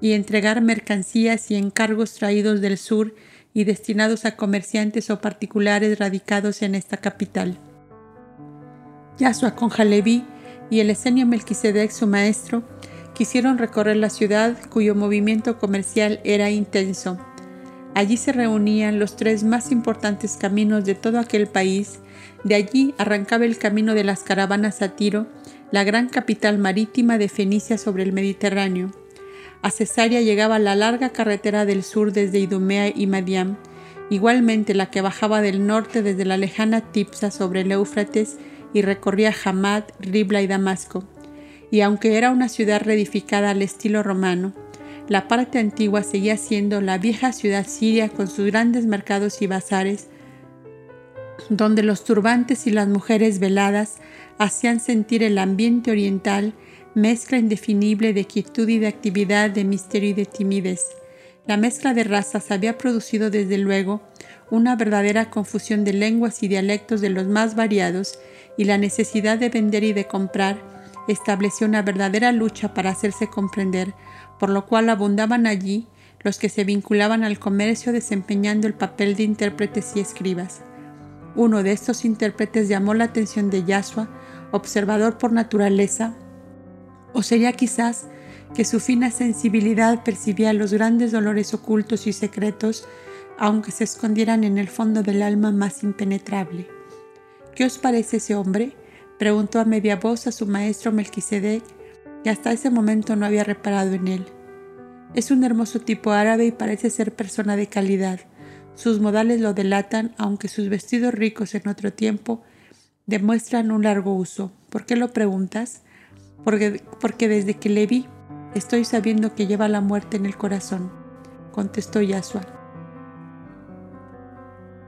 y entregar mercancías y encargos traídos del sur y destinados a comerciantes o particulares radicados en esta capital. Yasua con Jalebi y el esenio Melquisedec, su maestro, quisieron recorrer la ciudad cuyo movimiento comercial era intenso Allí se reunían los tres más importantes caminos de todo aquel país. De allí arrancaba el camino de las caravanas a Tiro, la gran capital marítima de Fenicia sobre el Mediterráneo. A Cesarea llegaba la larga carretera del sur desde Idumea y Madiam, igualmente la que bajaba del norte desde la lejana Tipsa sobre el Éufrates y recorría Hamad, Ribla y Damasco. Y aunque era una ciudad reedificada al estilo romano, la parte antigua seguía siendo la vieja ciudad siria con sus grandes mercados y bazares, donde los turbantes y las mujeres veladas hacían sentir el ambiente oriental, mezcla indefinible de quietud y de actividad, de misterio y de timidez. La mezcla de razas había producido desde luego una verdadera confusión de lenguas y dialectos de los más variados, y la necesidad de vender y de comprar estableció una verdadera lucha para hacerse comprender, por lo cual abundaban allí los que se vinculaban al comercio desempeñando el papel de intérpretes y escribas. Uno de estos intérpretes llamó la atención de Yasua, observador por naturaleza, o sería quizás que su fina sensibilidad percibía los grandes dolores ocultos y secretos, aunque se escondieran en el fondo del alma más impenetrable. ¿Qué os parece ese hombre? preguntó a media voz a su maestro Melquisedec, que hasta ese momento no había reparado en él. Es un hermoso tipo árabe y parece ser persona de calidad. Sus modales lo delatan, aunque sus vestidos ricos en otro tiempo demuestran un largo uso. ¿Por qué lo preguntas? Porque, porque desde que le vi estoy sabiendo que lleva la muerte en el corazón, contestó Yasua.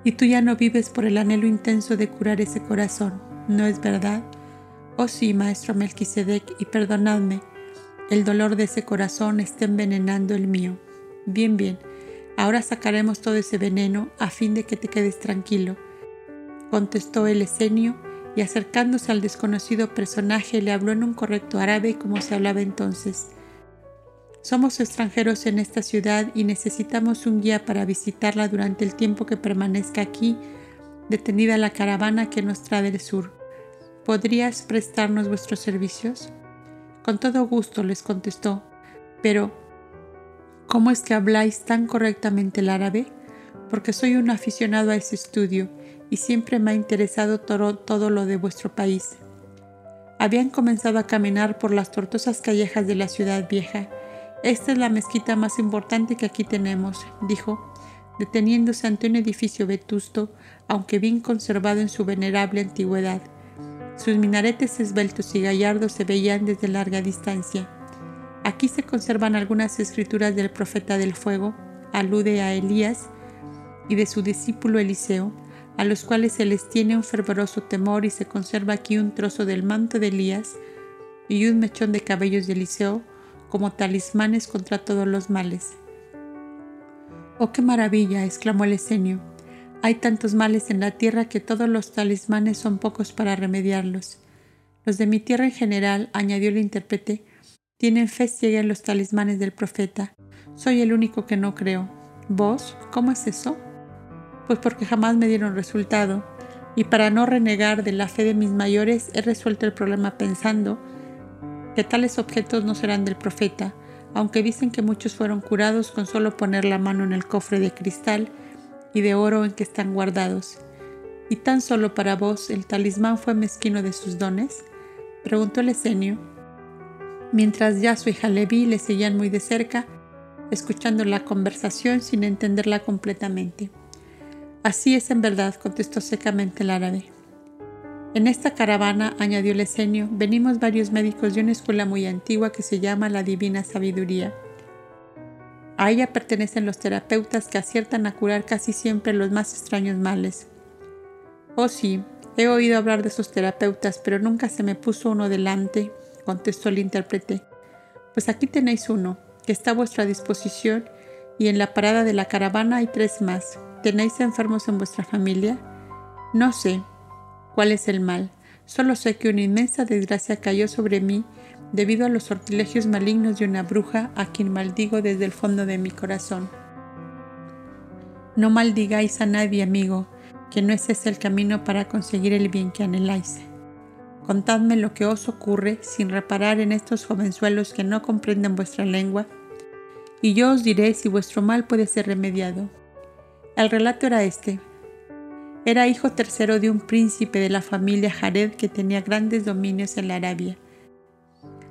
Y tú ya no vives por el anhelo intenso de curar ese corazón, ¿no es verdad? Oh sí, maestro Melquisedec, y perdonadme, el dolor de ese corazón está envenenando el mío. Bien, bien, ahora sacaremos todo ese veneno a fin de que te quedes tranquilo, contestó el esenio y acercándose al desconocido personaje le habló en un correcto árabe como se hablaba entonces. Somos extranjeros en esta ciudad y necesitamos un guía para visitarla durante el tiempo que permanezca aquí, detenida la caravana que nos trae del sur. ¿Podrías prestarnos vuestros servicios? Con todo gusto les contestó, pero ¿cómo es que habláis tan correctamente el árabe? Porque soy un aficionado a ese estudio y siempre me ha interesado todo, lo de vuestro país. Habían comenzado a caminar por las tortuosas callejas de la ciudad vieja. Esta es la mezquita más importante que aquí tenemos, dijo, deteniéndose ante un edificio vetusto, aunque bien conservado en su venerable antigüedad. Sus minaretes esbeltos y gallardos se veían desde larga distancia. Aquí se conservan algunas escrituras del profeta del fuego, alude a Elías, y de su discípulo Eliseo, a los cuales se les tiene un fervoroso temor y se conserva aquí un trozo del manto de Elías y un mechón de cabellos de Eliseo como talismanes contra todos los males. ¡Oh, qué maravilla! exclamó el esenio. Hay tantos males en la tierra que todos los talismanes son pocos para remediarlos. Los de mi tierra en general, añadió el intérprete, tienen fe ciega en los talismanes del profeta. Soy el único que no creo. ¿Vos? ¿Cómo es eso? Pues porque jamás me dieron resultado, y para no renegar de la fe de mis mayores he resuelto el problema pensando que tales objetos no serán del profeta, aunque dicen que muchos fueron curados con solo poner la mano en el cofre de cristal y de oro en que están guardados. ¿Y tan solo para vos el talismán fue mezquino de sus dones? preguntó el esenio, mientras Yasu y Jalebi le seguían muy de cerca, escuchando la conversación sin entenderla completamente. Así es en verdad, contestó secamente el árabe. En esta caravana, añadió el esenio, venimos varios médicos de una escuela muy antigua que se llama la Divina Sabiduría. A ella pertenecen los terapeutas que aciertan a curar casi siempre los más extraños males. Oh sí, he oído hablar de esos terapeutas, pero nunca se me puso uno delante, contestó el intérprete. Pues aquí tenéis uno, que está a vuestra disposición, y en la parada de la caravana hay tres más. ¿Tenéis enfermos en vuestra familia? No sé, cuál es el mal. Solo sé que una inmensa desgracia cayó sobre mí debido a los sortilegios malignos de una bruja a quien maldigo desde el fondo de mi corazón. No maldigáis a nadie, amigo, que no es ese el camino para conseguir el bien que anheláis. Contadme lo que os ocurre sin reparar en estos jovenzuelos que no comprenden vuestra lengua, y yo os diré si vuestro mal puede ser remediado. El relato era este. Era hijo tercero de un príncipe de la familia Jared que tenía grandes dominios en la Arabia.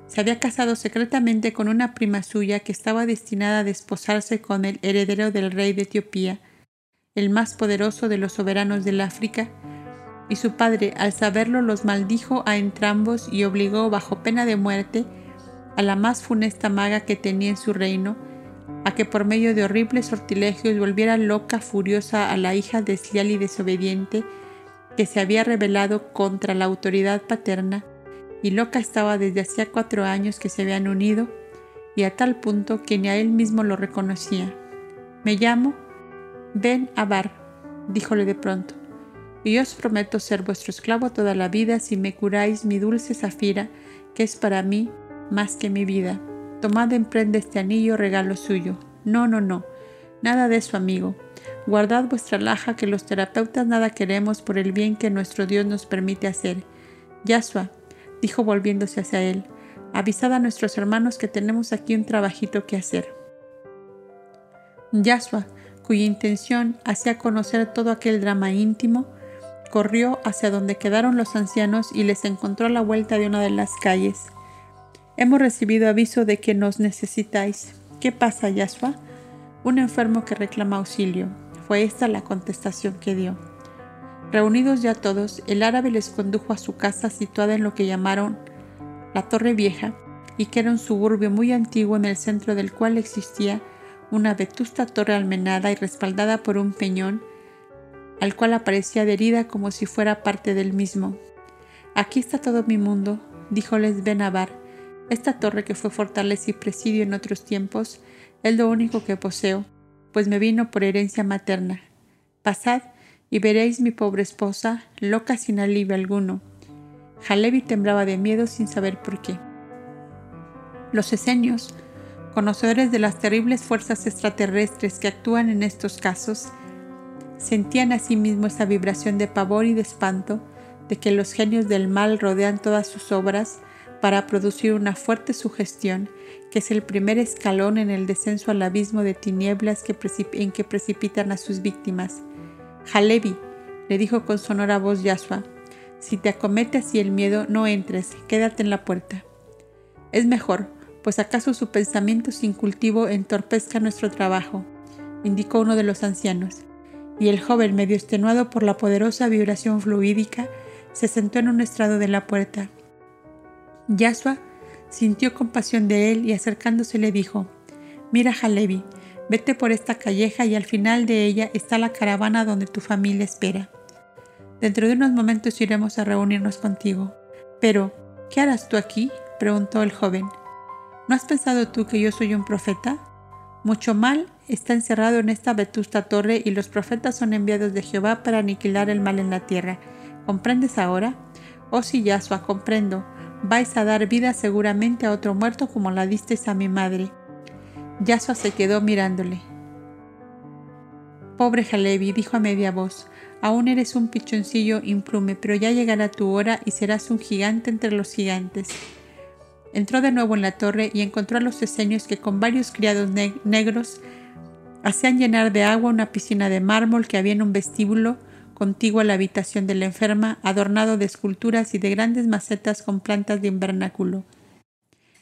Se había casado secretamente con una prima suya que estaba destinada a desposarse con el heredero del rey de Etiopía, el más poderoso de los soberanos del África, y su padre, al saberlo, los maldijo a entrambos y obligó, bajo pena de muerte, a la más funesta maga que tenía en su reino, a que por medio de horribles sortilegios volviera loca, furiosa a la hija desleal y desobediente que se había rebelado contra la autoridad paterna, y loca estaba desde hacía cuatro años que se habían unido, y a tal punto que ni a él mismo lo reconocía. Me llamo Ben Abar, díjole de pronto, y os prometo ser vuestro esclavo toda la vida si me curáis mi dulce zafira, que es para mí más que mi vida. Tomad en prenda este anillo, regalo suyo. No, no, no. Nada de eso, amigo. Guardad vuestra laja, que los terapeutas nada queremos por el bien que nuestro Dios nos permite hacer. Yasua, dijo volviéndose hacia él, avisad a nuestros hermanos que tenemos aquí un trabajito que hacer. Yasua, cuya intención hacía conocer todo aquel drama íntimo, corrió hacia donde quedaron los ancianos y les encontró a la vuelta de una de las calles. Hemos recibido aviso de que nos necesitáis. ¿Qué pasa, Yasua? Un enfermo que reclama auxilio. Fue esta la contestación que dio. Reunidos ya todos, el árabe les condujo a su casa situada en lo que llamaron la Torre Vieja y que era un suburbio muy antiguo en el centro del cual existía una vetusta torre almenada y respaldada por un peñón al cual aparecía adherida como si fuera parte del mismo. Aquí está todo mi mundo, díjoles Benabar, esta torre que fue fortaleza y presidio en otros tiempos es lo único que poseo, pues me vino por herencia materna. Pasad y veréis mi pobre esposa, loca sin alivio alguno. Jalevi temblaba de miedo sin saber por qué. Los esenios, conocedores de las terribles fuerzas extraterrestres que actúan en estos casos, sentían asimismo esa vibración de pavor y de espanto de que los genios del mal rodean todas sus obras para producir una fuerte sugestión que es el primer escalón en el descenso al abismo de tinieblas que en que precipitan a sus víctimas. Jalevi, le dijo con sonora voz Yasua, si te acomete así el miedo, no entres, quédate en la puerta. Es mejor, pues acaso su pensamiento sin cultivo entorpezca nuestro trabajo, indicó uno de los ancianos, y el joven, medio extenuado por la poderosa vibración fluídica, se sentó en un estrado de la puerta. Yasua sintió compasión de él y acercándose le dijo, Mira Jalevi, Vete por esta calleja y al final de ella está la caravana donde tu familia espera. Dentro de unos momentos iremos a reunirnos contigo. Pero, ¿qué harás tú aquí? preguntó el joven. ¿No has pensado tú que yo soy un profeta? Mucho mal está encerrado en esta vetusta torre y los profetas son enviados de Jehová para aniquilar el mal en la tierra. ¿Comprendes ahora? Oh sí, Yahshua, comprendo. Vais a dar vida seguramente a otro muerto como la disteis a mi madre. Yahshua se quedó mirándole. Pobre Jalevi, dijo a media voz, aún eres un pichoncillo implume, pero ya llegará tu hora y serás un gigante entre los gigantes. Entró de nuevo en la torre y encontró a los esenios que con varios criados negros hacían llenar de agua una piscina de mármol que había en un vestíbulo contiguo a la habitación de la enferma, adornado de esculturas y de grandes macetas con plantas de invernáculo.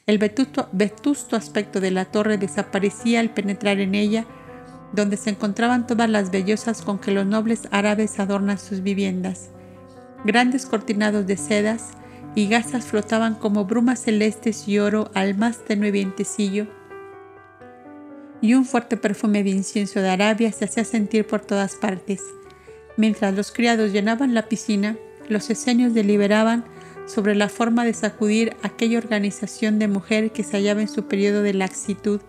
El vetusto, vetusto aspecto de la torre desaparecía al penetrar en ella, donde se encontraban todas las bellezas con que los nobles árabes adornan sus viviendas. Grandes cortinados de sedas, y gasas flotaban como brumas celestes y oro al más tenue vientecillo, y un fuerte perfume de incienso de Arabia se hacía sentir por todas partes. Mientras los criados llenaban la piscina, los esenios deliberaban sobre la forma de sacudir aquella organización de mujer que se hallaba en su periodo de laxitud,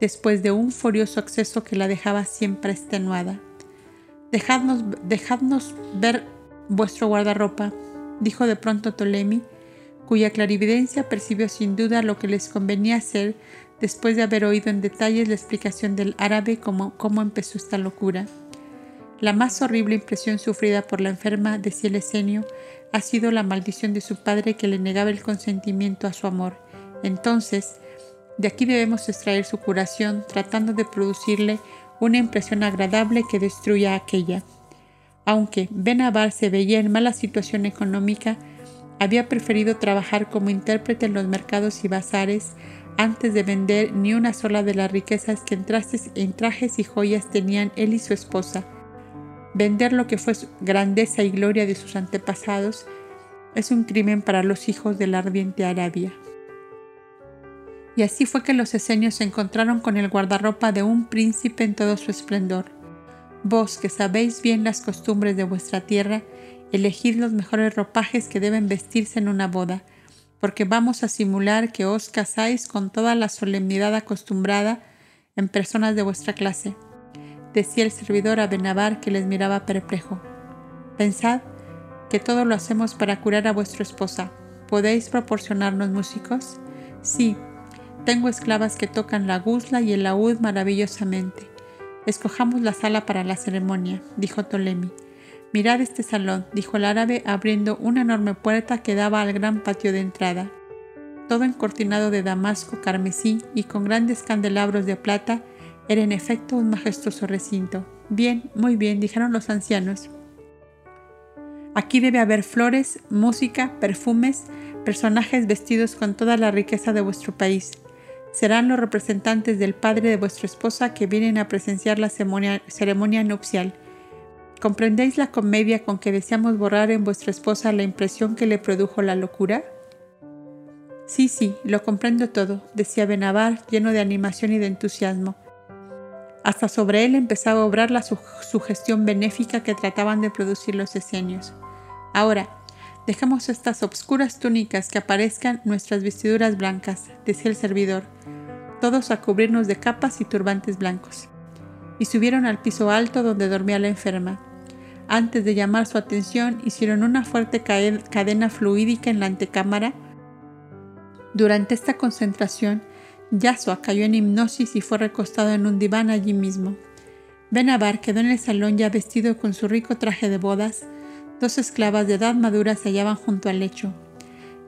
después de un furioso acceso que la dejaba siempre extenuada. Dejadnos, dejadnos ver vuestro guardarropa, dijo de pronto Ptolemy, cuya clarividencia percibió sin duda lo que les convenía hacer después de haber oído en detalles la explicación del árabe cómo, cómo empezó esta locura. La más horrible impresión sufrida por la enferma, decía el esenio, ha sido la maldición de su padre que le negaba el consentimiento a su amor. Entonces, de aquí debemos extraer su curación, tratando de producirle una impresión agradable que destruya aquella. Aunque Benabar se veía en mala situación económica, había preferido trabajar como intérprete en los mercados y bazares antes de vender ni una sola de las riquezas que en, trajes y joyas tenían él y su esposa. Vender lo que fue grandeza y gloria de sus antepasados es un crimen para los hijos de la ardiente Arabia. Y así fue que los esenios se encontraron con el guardarropa de un príncipe en todo su esplendor. Vos que sabéis bien las costumbres de vuestra tierra, elegid los mejores ropajes que deben vestirse en una boda, porque vamos a simular que os casáis con toda la solemnidad acostumbrada en personas de vuestra clase. Decía el servidor a Benabar que les miraba perplejo. Pensad que todo lo hacemos para curar a vuestra esposa. ¿Podéis proporcionarnos músicos? Sí, tengo esclavas que tocan la guzla y el laúd maravillosamente. Escojamos la sala para la ceremonia, dijo Ptolemy. Mirad este salón, dijo el árabe abriendo una enorme puerta que daba al gran patio de entrada. Todo encortinado de damasco carmesí y con grandes candelabros de plata, era en efecto un majestuoso recinto. Bien, muy bien, dijeron los ancianos. Aquí debe haber flores, música, perfumes, personajes vestidos con toda la riqueza de vuestro país serán los representantes del padre de vuestra esposa que vienen a presenciar la ceremonia, nupcial. ¿Comprendéis la comedia con que deseamos borrar en vuestra esposa la impresión que le produjo la locura? Sí, sí, lo comprendo todo, decía Benavar, lleno de animación y de entusiasmo. Hasta sobre él empezaba a obrar la sugestión benéfica que trataban de producir los esenios. Ahora, Dejamos estas obscuras túnicas que aparezcan nuestras vestiduras blancas, decía el servidor, todos a cubrirnos de capas y turbantes blancos. Y subieron al piso alto donde dormía la enferma. Antes de llamar su atención, hicieron una fuerte cadena fluídica en la antecámara. Durante esta concentración, Yasua cayó en hipnosis y fue recostado en un diván allí mismo. Benabar quedó en el salón ya vestido con su rico traje de bodas, Dos esclavas de edad madura se hallaban junto al lecho.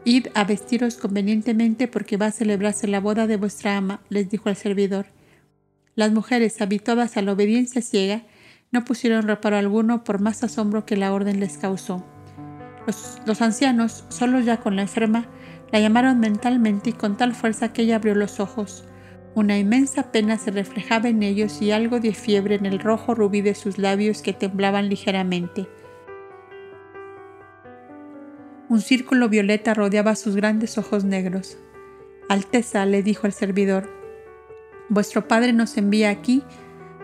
Id a vestiros convenientemente porque va a celebrarse la boda de vuestra ama, les dijo el servidor. Las mujeres, habituadas a la obediencia ciega, no pusieron reparo alguno por más asombro que la orden les causó. Los, los, ancianos, solos ya con la enferma, la llamaron mentalmente y con tal fuerza que ella abrió los ojos. Una inmensa pena se reflejaba en ellos y algo de fiebre en el rojo rubí de sus labios que temblaban ligeramente. Un círculo violeta rodeaba sus grandes ojos negros. Alteza, le dijo el servidor, Vuestro Padre nos envía aquí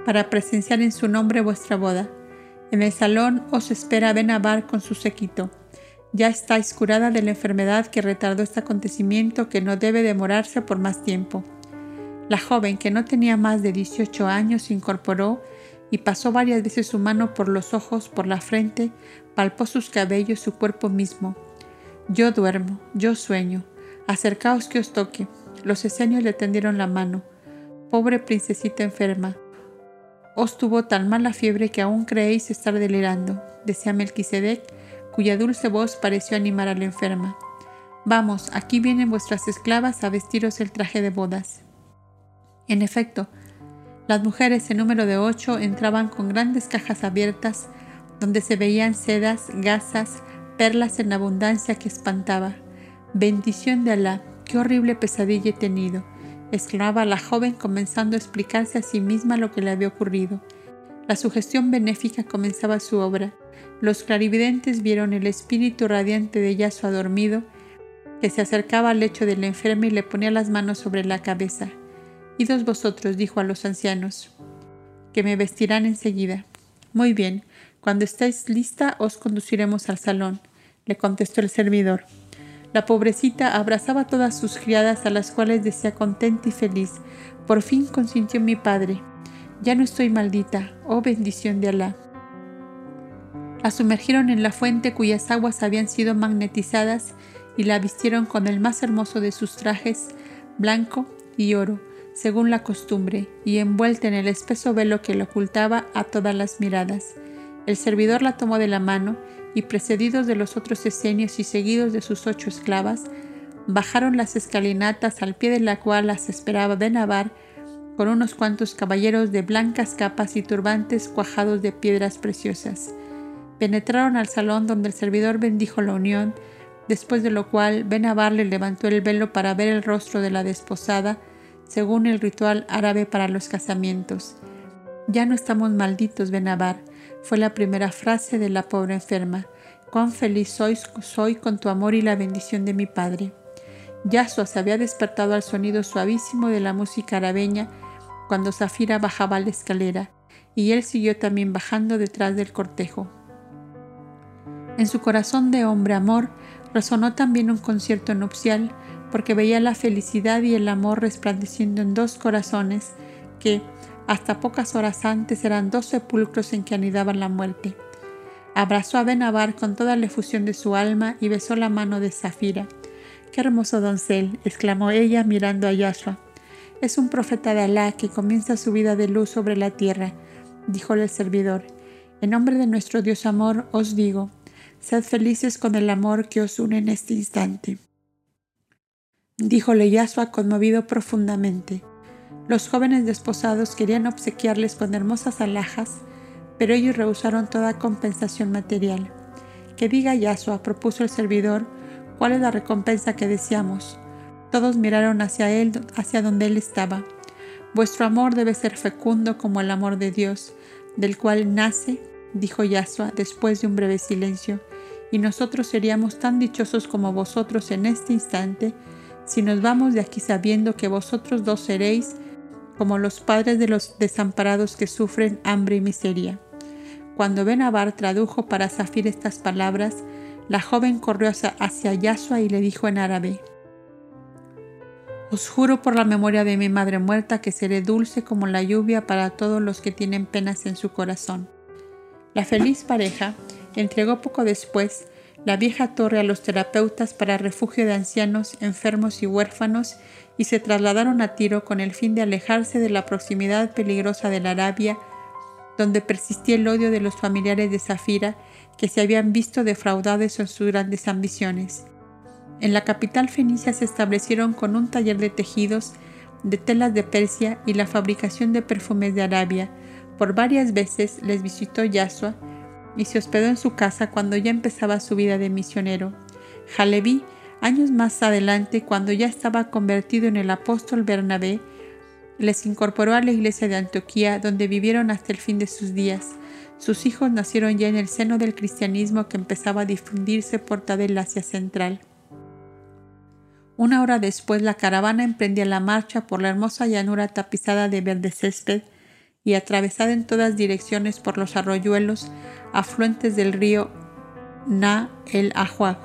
para presenciar en su nombre vuestra boda. En el salón os espera Benabar con su séquito. Ya estáis curada de la enfermedad que retardó este acontecimiento que no debe demorarse por más tiempo. La joven, que no tenía más de 18 años, se incorporó y pasó varias veces su mano por los ojos, por la frente, palpó sus cabellos, su cuerpo mismo. Yo duermo, yo sueño. Acercaos que os toque. Los esenios le tendieron la mano. Pobre princesita enferma. Os tuvo tan mala fiebre que aún creéis estar delirando, decía Melquisedec, cuya dulce voz pareció animar a la enferma. Vamos, aquí vienen vuestras esclavas a vestiros el traje de bodas. En efecto, las mujeres en número de ocho entraban con grandes cajas abiertas donde se veían sedas, gasas, perlas en abundancia que espantaba. Bendición de Alá, qué horrible pesadilla he tenido, exclamaba la joven comenzando a explicarse a sí misma lo que le había ocurrido. La sugestión benéfica comenzaba su obra. Los clarividentes vieron el espíritu radiante de Yasuo dormido, que se acercaba al lecho de la enferma y le ponía las manos sobre la cabeza. Idos vosotros, dijo a los ancianos, que me vestirán enseguida. Muy bien, cuando estéis lista os conduciremos al salón, le contestó el servidor. La pobrecita abrazaba a todas sus criadas a las cuales decía contenta y feliz. Por fin consintió mi padre. Ya no estoy maldita, oh bendición de Alá. La sumergieron en la fuente cuyas aguas habían sido magnetizadas y la vistieron con el más hermoso de sus trajes, blanco y oro, según la costumbre, y envuelta en el espeso velo que le ocultaba a todas las miradas. El servidor la tomó de la mano y precedidos de los otros esenios y seguidos de sus ocho esclavas, bajaron las escalinatas al pie de la cual las esperaba de Navar con unos cuantos caballeros de blancas capas y turbantes cuajados de piedras preciosas. Penetraron al salón donde el servidor bendijo la unión, después de lo cual Benavar le levantó el velo para ver el rostro de la desposada, según el ritual árabe para los casamientos. Ya no estamos malditos, Benabar, fue la primera frase de la pobre enferma. Cuán feliz soy, soy con tu amor y la bendición de mi Padre. Yasua se había despertado al sonido suavísimo de la música arabeña cuando Zafira bajaba la escalera, y él siguió también bajando detrás del cortejo. En su corazón de hombre amor resonó también un concierto nupcial, porque veía la felicidad y el amor resplandeciendo en dos corazones que, hasta pocas horas antes, eran dos sepulcros en que anidaban la muerte. Abrazó a Benabar con toda la efusión de su alma y besó la mano de Zafira. ¡Qué hermoso doncel! exclamó ella mirando a Yashua. Es un profeta de Alá que comienza su vida de luz sobre la tierra, díjole el servidor. En nombre de nuestro Dios amor os digo, sed felices con el amor que os une en este instante díjole Yasua conmovido profundamente. Los jóvenes desposados querían obsequiarles con hermosas alhajas, pero ellos rehusaron toda compensación material. Que diga Yasua, propuso el servidor, cuál es la recompensa que deseamos. Todos miraron hacia él, hacia donde él estaba. Vuestro amor debe ser fecundo como el amor de Dios, del cual nace, dijo Yasua después de un breve silencio, y nosotros seríamos tan dichosos como vosotros en este instante si nos vamos de aquí sabiendo que vosotros dos seréis como los padres de los desamparados que sufren hambre y miseria. Cuando Benabar tradujo para Zafir estas palabras, la joven corrió hacia, Yasua y le dijo en árabe, Os juro por la memoria de mi madre muerta que seré dulce como la lluvia para todos los que tienen penas en su corazón. La feliz pareja entregó poco después la vieja torre a los terapeutas para refugio de ancianos, enfermos y huérfanos y se trasladaron a Tiro con el fin de alejarse de la proximidad peligrosa de la Arabia, donde persistía el odio de los familiares de Zafira que se habían visto defraudados en sus grandes ambiciones. En la capital fenicia se establecieron con un taller de tejidos, de telas de Persia y la fabricación de perfumes de Arabia. Por varias veces les visitó Yasua, y se hospedó en su casa cuando ya empezaba su vida de misionero. Jaleví, años más adelante, cuando ya estaba convertido en el apóstol Bernabé, les incorporó a la iglesia de Antioquía, donde vivieron hasta el fin de sus días. Sus hijos nacieron ya en el seno del cristianismo que empezaba a difundirse por toda el Asia Central. Una hora después la caravana emprendía la marcha por la hermosa llanura tapizada de verde césped y atravesada en todas direcciones por los arroyuelos afluentes del río Na el Ahuag,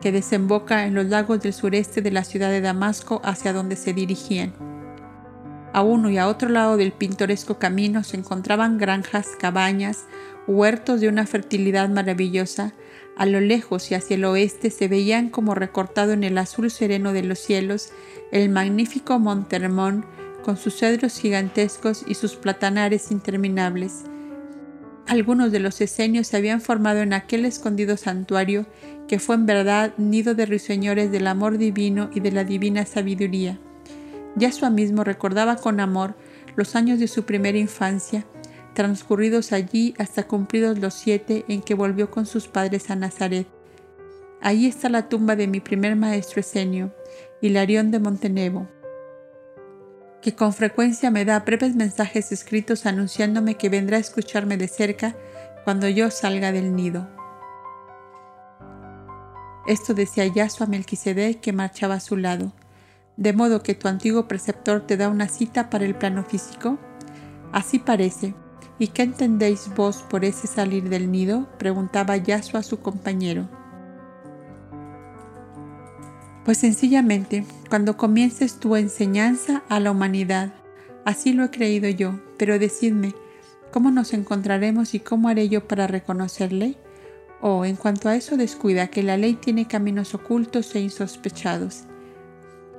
que desemboca en los lagos del sureste de la ciudad de Damasco hacia donde se dirigían. A uno y a otro lado del pintoresco camino se encontraban granjas, cabañas, huertos de una fertilidad maravillosa. A lo lejos y hacia el oeste se veían como recortado en el azul sereno de los cielos el magnífico Monte Hermón con sus cedros gigantescos y sus platanares interminables. Algunos de los esenios se habían formado en aquel escondido santuario que fue en verdad nido de ruiseñores del amor divino y de la divina sabiduría. Yasua mismo recordaba con amor los años de su primera infancia, transcurridos allí hasta cumplidos los siete en que volvió con sus padres a Nazaret. Allí está la tumba de mi primer maestro esenio, Hilarión de Montenevo que con frecuencia me da breves mensajes escritos anunciándome que vendrá a escucharme de cerca cuando yo salga del nido. Esto decía Yasua Melquisedec que marchaba a su lado. ¿De modo que tu antiguo preceptor te da una cita para el plano físico? Así parece. ¿Y qué entendéis vos por ese salir del nido? preguntaba Yasua a su compañero. Pues sencillamente, cuando comiences tu enseñanza a la humanidad, así lo he creído yo, pero decidme, ¿cómo nos encontraremos y cómo haré yo para reconocerle? O, en cuanto a eso, descuida que la ley tiene caminos ocultos e insospechados.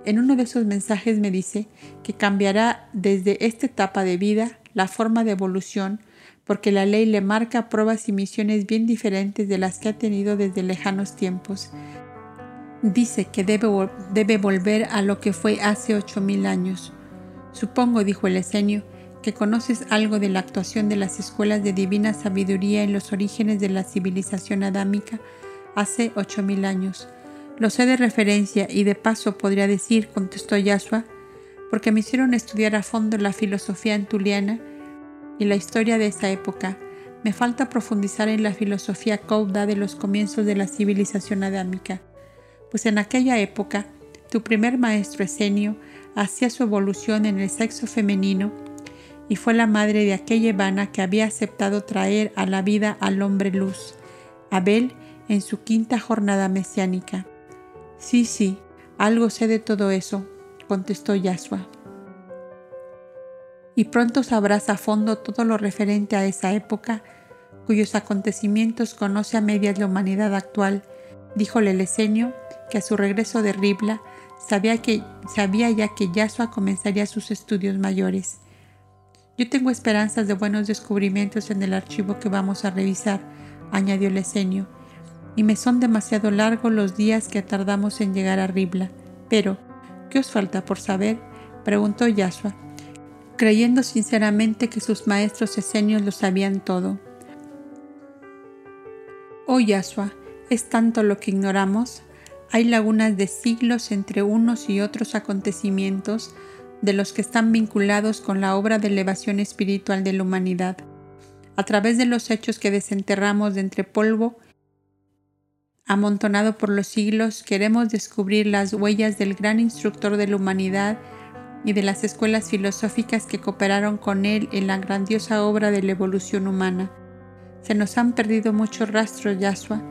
En uno de esos mensajes me dice que cambiará desde esta etapa de vida la forma de evolución porque la ley le marca pruebas y misiones bien diferentes de las que ha tenido desde lejanos tiempos, Dice que debe, volver a lo que fue hace ocho mil años. Supongo, dijo el esenio, que conoces algo de la actuación de las escuelas de divina sabiduría en los orígenes de la civilización adámica hace ocho mil años. Lo sé de referencia y de paso podría decir, contestó Yasua, porque me hicieron estudiar a fondo la filosofía antuliana y la historia de esa época. Me falta profundizar en la filosofía Kouda de los comienzos de la civilización adámica pues en aquella época tu primer maestro Esenio hacía su evolución en el sexo femenino y fue la madre de aquella Ivana que había aceptado traer a la vida al hombre luz, Abel, en su quinta jornada mesiánica. Sí, sí, algo sé de todo eso, contestó Yasua. Y pronto sabrás a fondo todo lo referente a esa época, cuyos acontecimientos conoce a medias la humanidad actual, díjole el esenio que a su regreso de Ribla sabía, que, sabía ya que Yasua comenzaría sus estudios mayores. Yo tengo esperanzas de buenos descubrimientos en el archivo que vamos a revisar, añadió Lesenio, y me son demasiado largos los días que tardamos en llegar a Ribla. Pero, ¿qué os falta por saber? preguntó Yasua, creyendo sinceramente que sus maestros esenios lo sabían todo. Oh Yasua, ¿es tanto lo que ignoramos? Hay lagunas de siglos entre unos y otros acontecimientos de los que están vinculados con la obra de elevación espiritual de la humanidad. A través de los hechos que desenterramos de entre polvo, amontonado por los siglos, queremos descubrir las huellas del gran instructor de la humanidad y de las escuelas filosóficas que cooperaron con él en la grandiosa obra de la evolución humana. Se nos han perdido muchos rastros, Yasua,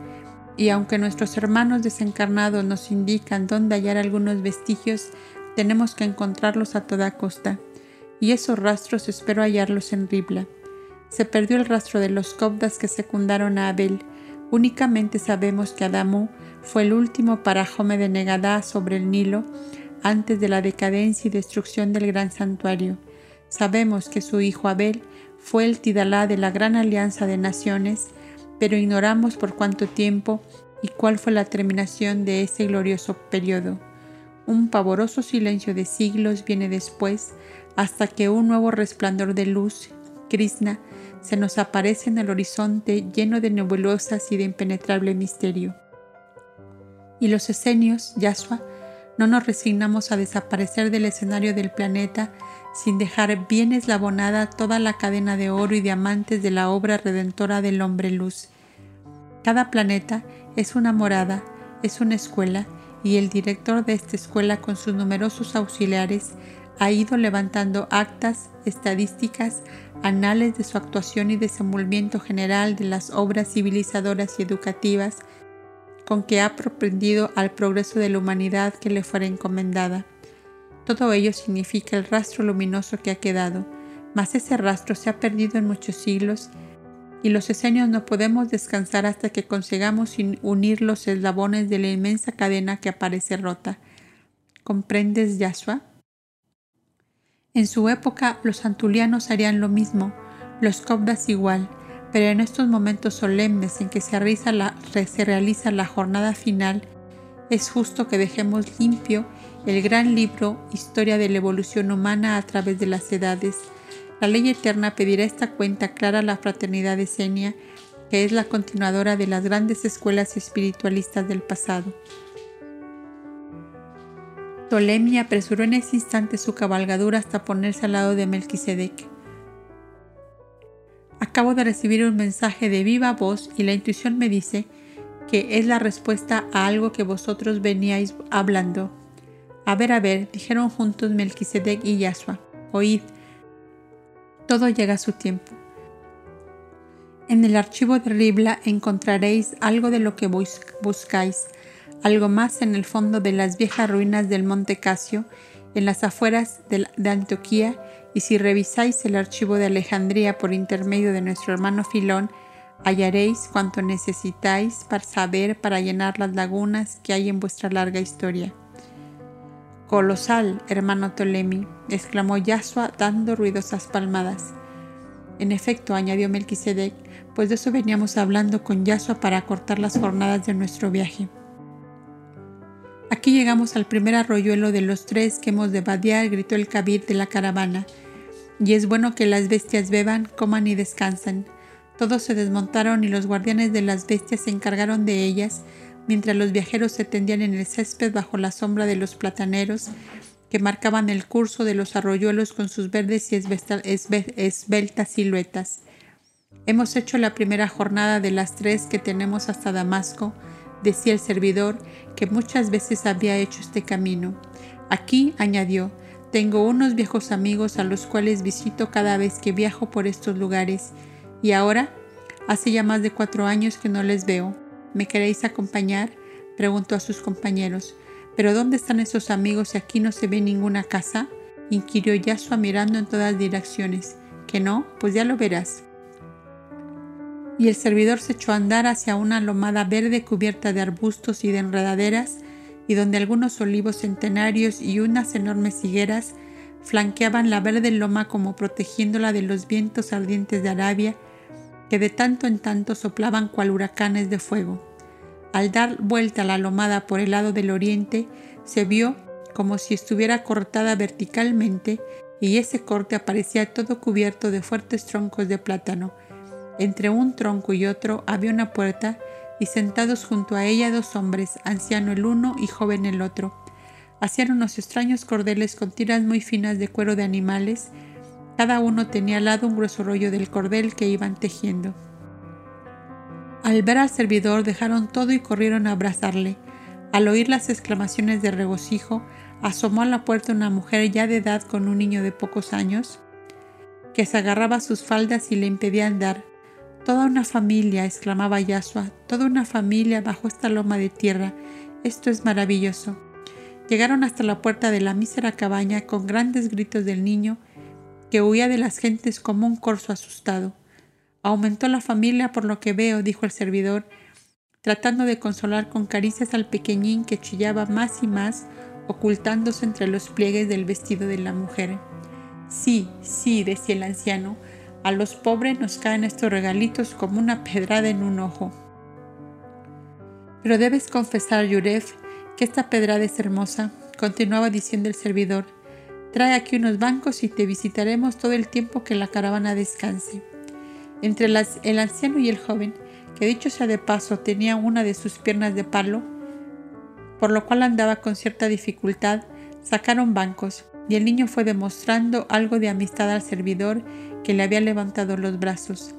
y aunque nuestros hermanos desencarnados nos indican dónde hallar algunos vestigios, tenemos que encontrarlos a toda costa. Y esos rastros espero hallarlos en Ribla. Se perdió el rastro de los copdas que secundaron a Abel. Únicamente sabemos que Adamú fue el último parajome de Negadá sobre el Nilo antes de la decadencia y destrucción del gran santuario. Sabemos que su hijo Abel fue el Tidalá de la gran alianza de naciones pero ignoramos por cuánto tiempo y cuál fue la terminación de ese glorioso periodo. Un pavoroso silencio de siglos viene después hasta que un nuevo resplandor de luz, Krishna, se nos aparece en el horizonte lleno de nebulosas y de impenetrable misterio. Y los esenios, Yasua, no nos resignamos a desaparecer del escenario del planeta sin dejar bien eslabonada toda la cadena de oro y diamantes de la obra redentora del hombre luz. Cada planeta es una morada, es una escuela y el director de esta escuela con sus numerosos auxiliares ha ido levantando actas, estadísticas, anales de su actuación y desenvolvimiento general de las obras civilizadoras y educativas con que ha propendido al progreso de la humanidad que le fuera encomendada. Todo ello significa el rastro luminoso que ha quedado, mas ese rastro se ha perdido en muchos siglos y los esenios no podemos descansar hasta que consigamos unir los eslabones de la inmensa cadena que aparece rota. ¿Comprendes, Yasua? En su época los antulianos harían lo mismo, los cobdas igual, pero en estos momentos solemnes en que se la, se realiza la jornada final, es justo que dejemos limpio el gran libro Historia de la evolución humana a través de las edades, la ley eterna pedirá esta cuenta clara a la fraternidad de Senia, que es la continuadora de las grandes escuelas espiritualistas del pasado. Ptolemy apresuró en ese instante su cabalgadura hasta ponerse al lado de Melquisedec. Acabo de recibir un mensaje de viva voz y la intuición me dice que es la respuesta a algo que vosotros veníais hablando. A ver, a ver, dijeron juntos Melquisedec y Yasua. Oíd, todo llega a su tiempo. En el archivo de Ribla encontraréis algo de lo que buscáis, algo más en el fondo de las viejas ruinas del Monte Casio, en las afueras de, Antioquía, y si revisáis el archivo de Alejandría por intermedio de nuestro hermano Filón, hallaréis cuanto necesitáis para saber para llenar las lagunas que hay en vuestra larga historia. Colosal, hermano Ptolemy, exclamó Yasua dando ruidosas palmadas. En efecto, añadió Melquisedec, pues de eso veníamos hablando con Yasua para acortar las jornadas de nuestro viaje. Aquí llegamos al primer arroyuelo de los tres que hemos de vadear, gritó el cabir de la caravana. Y es bueno que las bestias beban, coman y descansen. Todos se desmontaron y los guardianes de las bestias se encargaron de ellas, mientras los viajeros se tendían en el césped bajo la sombra de los plataneros que marcaban el curso de los arroyuelos con sus verdes y esbeltas siluetas. Hemos hecho la primera jornada de las tres que tenemos hasta Damasco, decía el servidor, que muchas veces había hecho este camino. Aquí, añadió, tengo unos viejos amigos a los cuales visito cada vez que viajo por estos lugares, y ahora, hace ya más de cuatro años que no les veo. ¿Me queréis acompañar? preguntó a sus compañeros. ¿Pero dónde están esos amigos si aquí no se ve ninguna casa? inquirió Yasua mirando en todas direcciones. ¿Que no? Pues ya lo verás. Y el servidor se echó a andar hacia una lomada verde cubierta de arbustos y de enredaderas, y donde algunos olivos centenarios y unas enormes higueras flanqueaban la verde loma como protegiéndola de los vientos ardientes de Arabia que de tanto en tanto soplaban cual huracanes de fuego. Al dar vuelta la lomada por el lado del oriente, se vio como si estuviera cortada verticalmente y ese corte aparecía todo cubierto de fuertes troncos de plátano. Entre un tronco y otro había una puerta y sentados junto a ella dos hombres, anciano el uno y joven el otro. Hacían unos extraños cordeles con tiras muy finas de cuero de animales cada uno tenía al lado un grueso rollo del cordel que iban tejiendo. Al ver al servidor dejaron todo y corrieron a abrazarle. Al oír las exclamaciones de regocijo, asomó a la puerta una mujer ya de edad con un niño de pocos años, que se agarraba a sus faldas y le impedía andar. Toda una familia, exclamaba Yasua, toda una familia bajo esta loma de tierra. Esto es maravilloso. Llegaron hasta la puerta de la mísera cabaña con grandes gritos del niño que huía de las gentes como un corzo asustado. Aumentó la familia por lo que veo, dijo el servidor, tratando de consolar con caricias al pequeñín que chillaba más y más, ocultándose entre los pliegues del vestido de la mujer. Sí, sí, decía el anciano, a los pobres nos caen estos regalitos como una pedrada en un ojo. Pero debes confesar, Yuref, que esta pedrada es hermosa, continuaba diciendo el servidor. Trae aquí unos bancos y te visitaremos todo el tiempo que la caravana descanse. Entre el anciano y el joven, que dicho sea de paso tenía una de sus piernas de palo, por lo cual andaba con cierta dificultad, sacaron bancos, y el niño fue demostrando algo de amistad al servidor que le había levantado los brazos.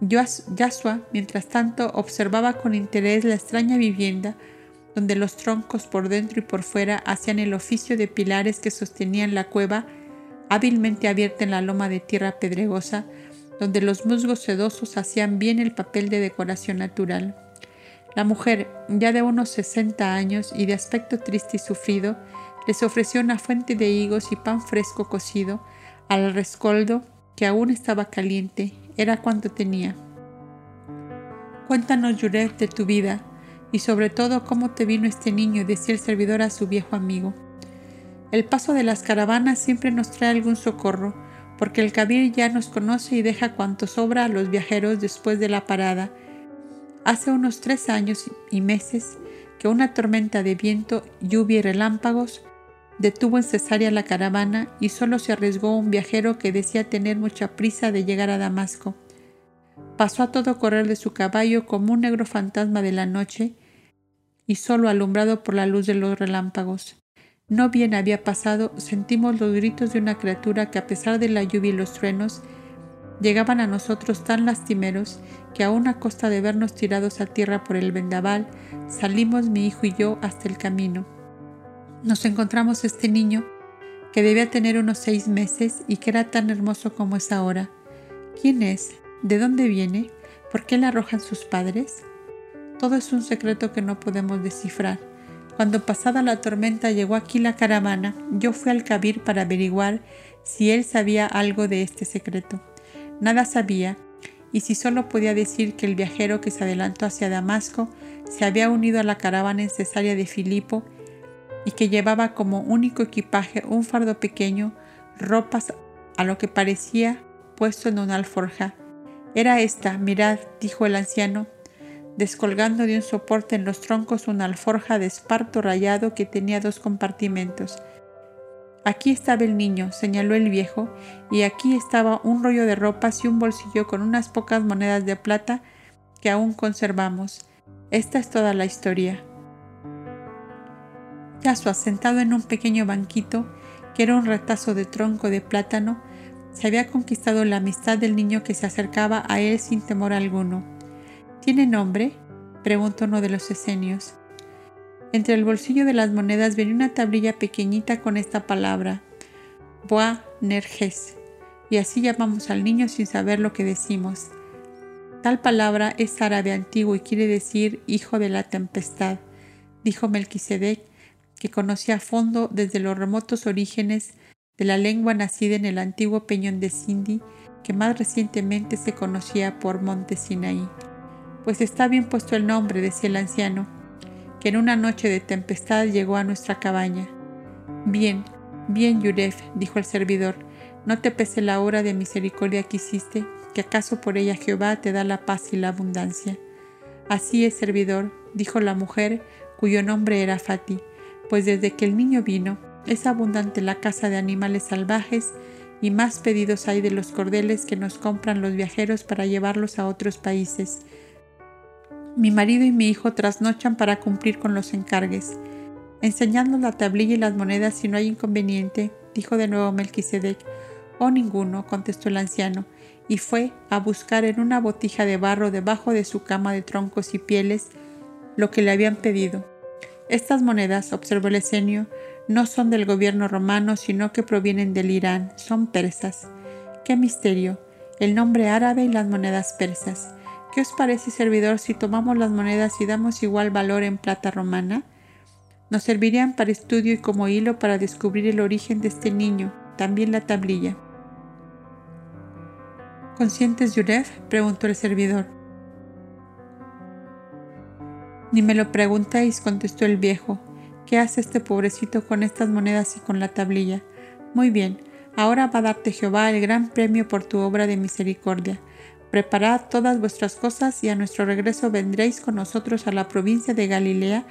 Yasua, mientras tanto, observaba con interés la extraña vivienda, donde los troncos por dentro y por fuera hacían el oficio de pilares que sostenían la cueva hábilmente abierta en la loma de tierra pedregosa, donde los musgos sedosos hacían bien el papel de decoración natural. La mujer, ya de unos 60 años y de aspecto triste y sufrido, les ofreció una fuente de higos y pan fresco cocido al rescoldo que aún estaba caliente, era cuanto tenía. Cuéntanos, Yuret, de tu vida y sobre todo cómo te vino este niño, decía el servidor a su viejo amigo. El paso de las caravanas siempre nos trae algún socorro, porque el Kabir ya nos conoce y deja cuanto sobra a los viajeros después de la parada. Hace unos tres años y meses que una tormenta de viento, lluvia y relámpagos detuvo en cesárea la caravana y solo se arriesgó un viajero que decía tener mucha prisa de llegar a Damasco. Pasó a todo correr de su caballo como un negro fantasma de la noche y solo alumbrado por la luz de los relámpagos. No bien había pasado, sentimos los gritos de una criatura que a pesar de la lluvia y los truenos, llegaban a nosotros tan lastimeros que aún a costa de vernos tirados a tierra por el vendaval, salimos mi hijo y yo hasta el camino. Nos encontramos este niño que debía tener unos seis meses y que era tan hermoso como es ahora. ¿Quién es? ¿De dónde viene? ¿Por qué le arrojan sus padres? Todo es un secreto que no podemos descifrar. Cuando pasada la tormenta llegó aquí la caravana, yo fui al Kabir para averiguar si él sabía algo de este secreto. Nada sabía, y si solo podía decir que el viajero que se adelantó hacia Damasco se había unido a la caravana en Cesarea de Filipo y que llevaba como único equipaje un fardo pequeño, ropas a lo que parecía puesto en una alforja, era esta, mirad, dijo el anciano, descolgando de un soporte en los troncos una alforja de esparto rayado que tenía dos compartimentos. Aquí estaba el niño, señaló el viejo, y aquí estaba un rollo de ropas y un bolsillo con unas pocas monedas de plata que aún conservamos. Esta es toda la historia. Caso sentado en un pequeño banquito, que era un retazo de tronco de plátano, se había conquistado la amistad del niño que se acercaba a él sin temor alguno. ¿Tiene nombre? preguntó uno de los esenios. Entre el bolsillo de las monedas venía una tablilla pequeñita con esta palabra, Boa Nerges, y así llamamos al niño sin saber lo que decimos. Tal palabra es árabe antiguo y quiere decir hijo de la tempestad, dijo Melquisedec, que conocía a fondo desde los remotos orígenes de la lengua nacida en el antiguo peñón de Sindhi, que más recientemente se conocía por Monte Sinaí. Pues está bien puesto el nombre, decía el anciano, que en una noche de tempestad llegó a nuestra cabaña. Bien, bien, Yuref, dijo el servidor, no te pese la hora de misericordia que hiciste, que acaso por ella Jehová te da la paz y la abundancia. Así es, servidor, dijo la mujer, cuyo nombre era Fati, pues desde que el niño vino, es abundante la caza de animales salvajes y más pedidos hay de los cordeles que nos compran los viajeros para llevarlos a otros países. Mi marido y mi hijo trasnochan para cumplir con los encargues. Enseñadnos la tablilla y las monedas si no hay inconveniente, dijo de nuevo Melquisedec. Oh, ninguno, contestó el anciano, y fue a buscar en una botija de barro debajo de su cama de troncos y pieles lo que le habían pedido. Estas monedas, observó el esenio, no son del gobierno romano, sino que provienen del Irán, son persas. ¡Qué misterio! El nombre árabe y las monedas persas. ¿Qué os parece, servidor, si tomamos las monedas y damos igual valor en plata romana? Nos servirían para estudio y como hilo para descubrir el origen de este niño, también la tablilla. ¿Conscientes, Yuref? preguntó el servidor. Ni me lo preguntéis, contestó el viejo. ¿Qué hace este pobrecito con estas monedas y con la tablilla? Muy bien, ahora va a darte Jehová el gran premio por tu obra de misericordia. Preparad todas vuestras cosas y a nuestro regreso vendréis con nosotros a la provincia de Galilea,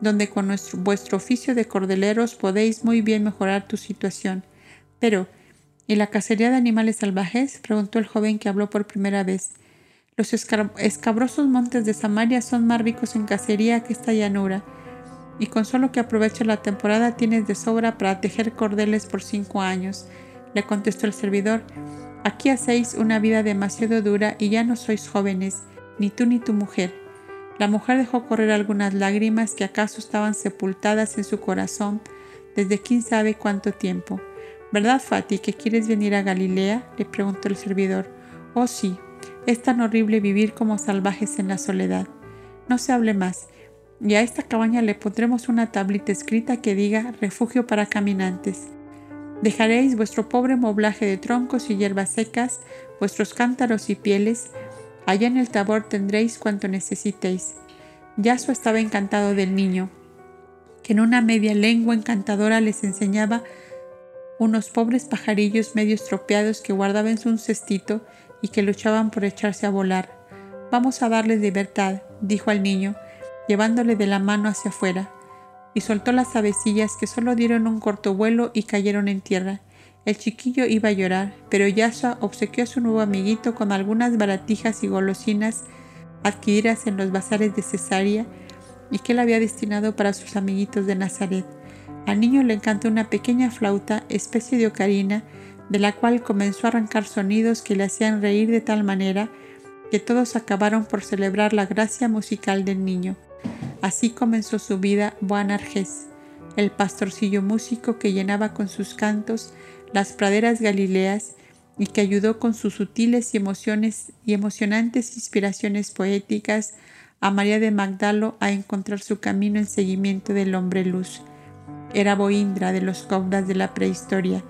donde con vuestro oficio de cordeleros podéis muy bien mejorar tu situación. Pero, ¿y la cacería de animales salvajes? preguntó el joven que habló por primera vez. Los escabrosos montes de Samaria son más ricos en cacería que esta llanura y con solo que aproveche la temporada tienes de sobra para tejer cordeles por cinco años, le contestó el servidor. Aquí hacéis una vida demasiado dura y ya no sois jóvenes, ni tú ni tu mujer. La mujer dejó correr algunas lágrimas que acaso estaban sepultadas en su corazón desde quién sabe cuánto tiempo. ¿Verdad, Fati, que quieres venir a Galilea? le preguntó el servidor. Oh, sí, es tan horrible vivir como salvajes en la soledad. No se hable más, y a esta cabaña le pondremos una tablita escrita que diga refugio para caminantes. Dejaréis vuestro pobre moblaje de troncos y hierbas secas, vuestros cántaros y pieles. Allá en el tabor tendréis cuanto necesitéis. Yaso estaba encantado del niño, que en una media lengua encantadora les enseñaba unos pobres pajarillos medio estropeados que guardaba en un cestito y que luchaban por echarse a volar. Vamos a darles libertad, dijo al niño, llevándole de la mano hacia afuera y soltó las avecillas que solo dieron un corto vuelo y cayeron en tierra. El chiquillo iba a llorar, pero Yasua obsequió a su nuevo amiguito con algunas baratijas y golosinas adquiridas en los bazares de Cesarea y que él había destinado para sus amiguitos de Nazaret. Al niño le encantó una pequeña flauta, especie de ocarina, de la cual comenzó a arrancar sonidos que le hacían reír de tal manera que todos acabaron por celebrar la gracia musical del niño. Así comenzó su vida Boanerges, el pastorcillo músico que llenaba con sus cantos las praderas galileas y que ayudó con sus sutiles y emociones y emocionantes inspiraciones poéticas a María de Magdalo a encontrar su camino en seguimiento del hombre luz. Era Boindra de los caudas de la prehistoria,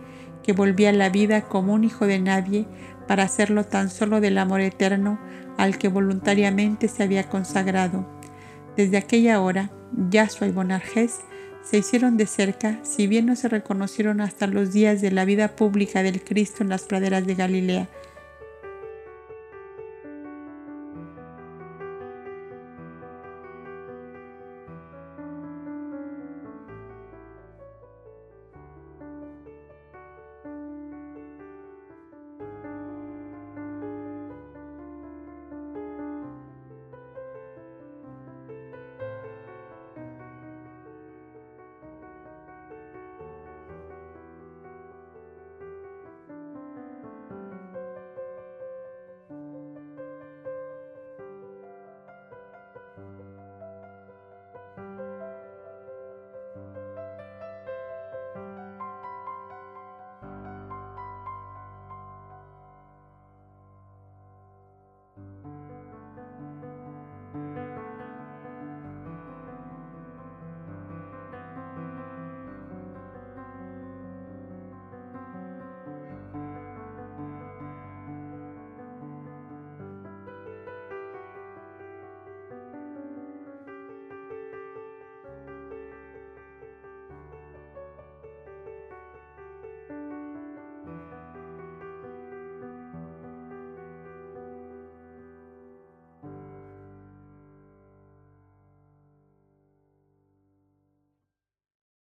que volvía a la vida como un hijo de nadie para hacerlo tan solo del amor eterno al que voluntariamente se había consagrado desde aquella hora, Yasua y Bonarjes se hicieron de cerca, si bien no se reconocieron hasta los días de la vida pública del Cristo en las praderas de Galilea.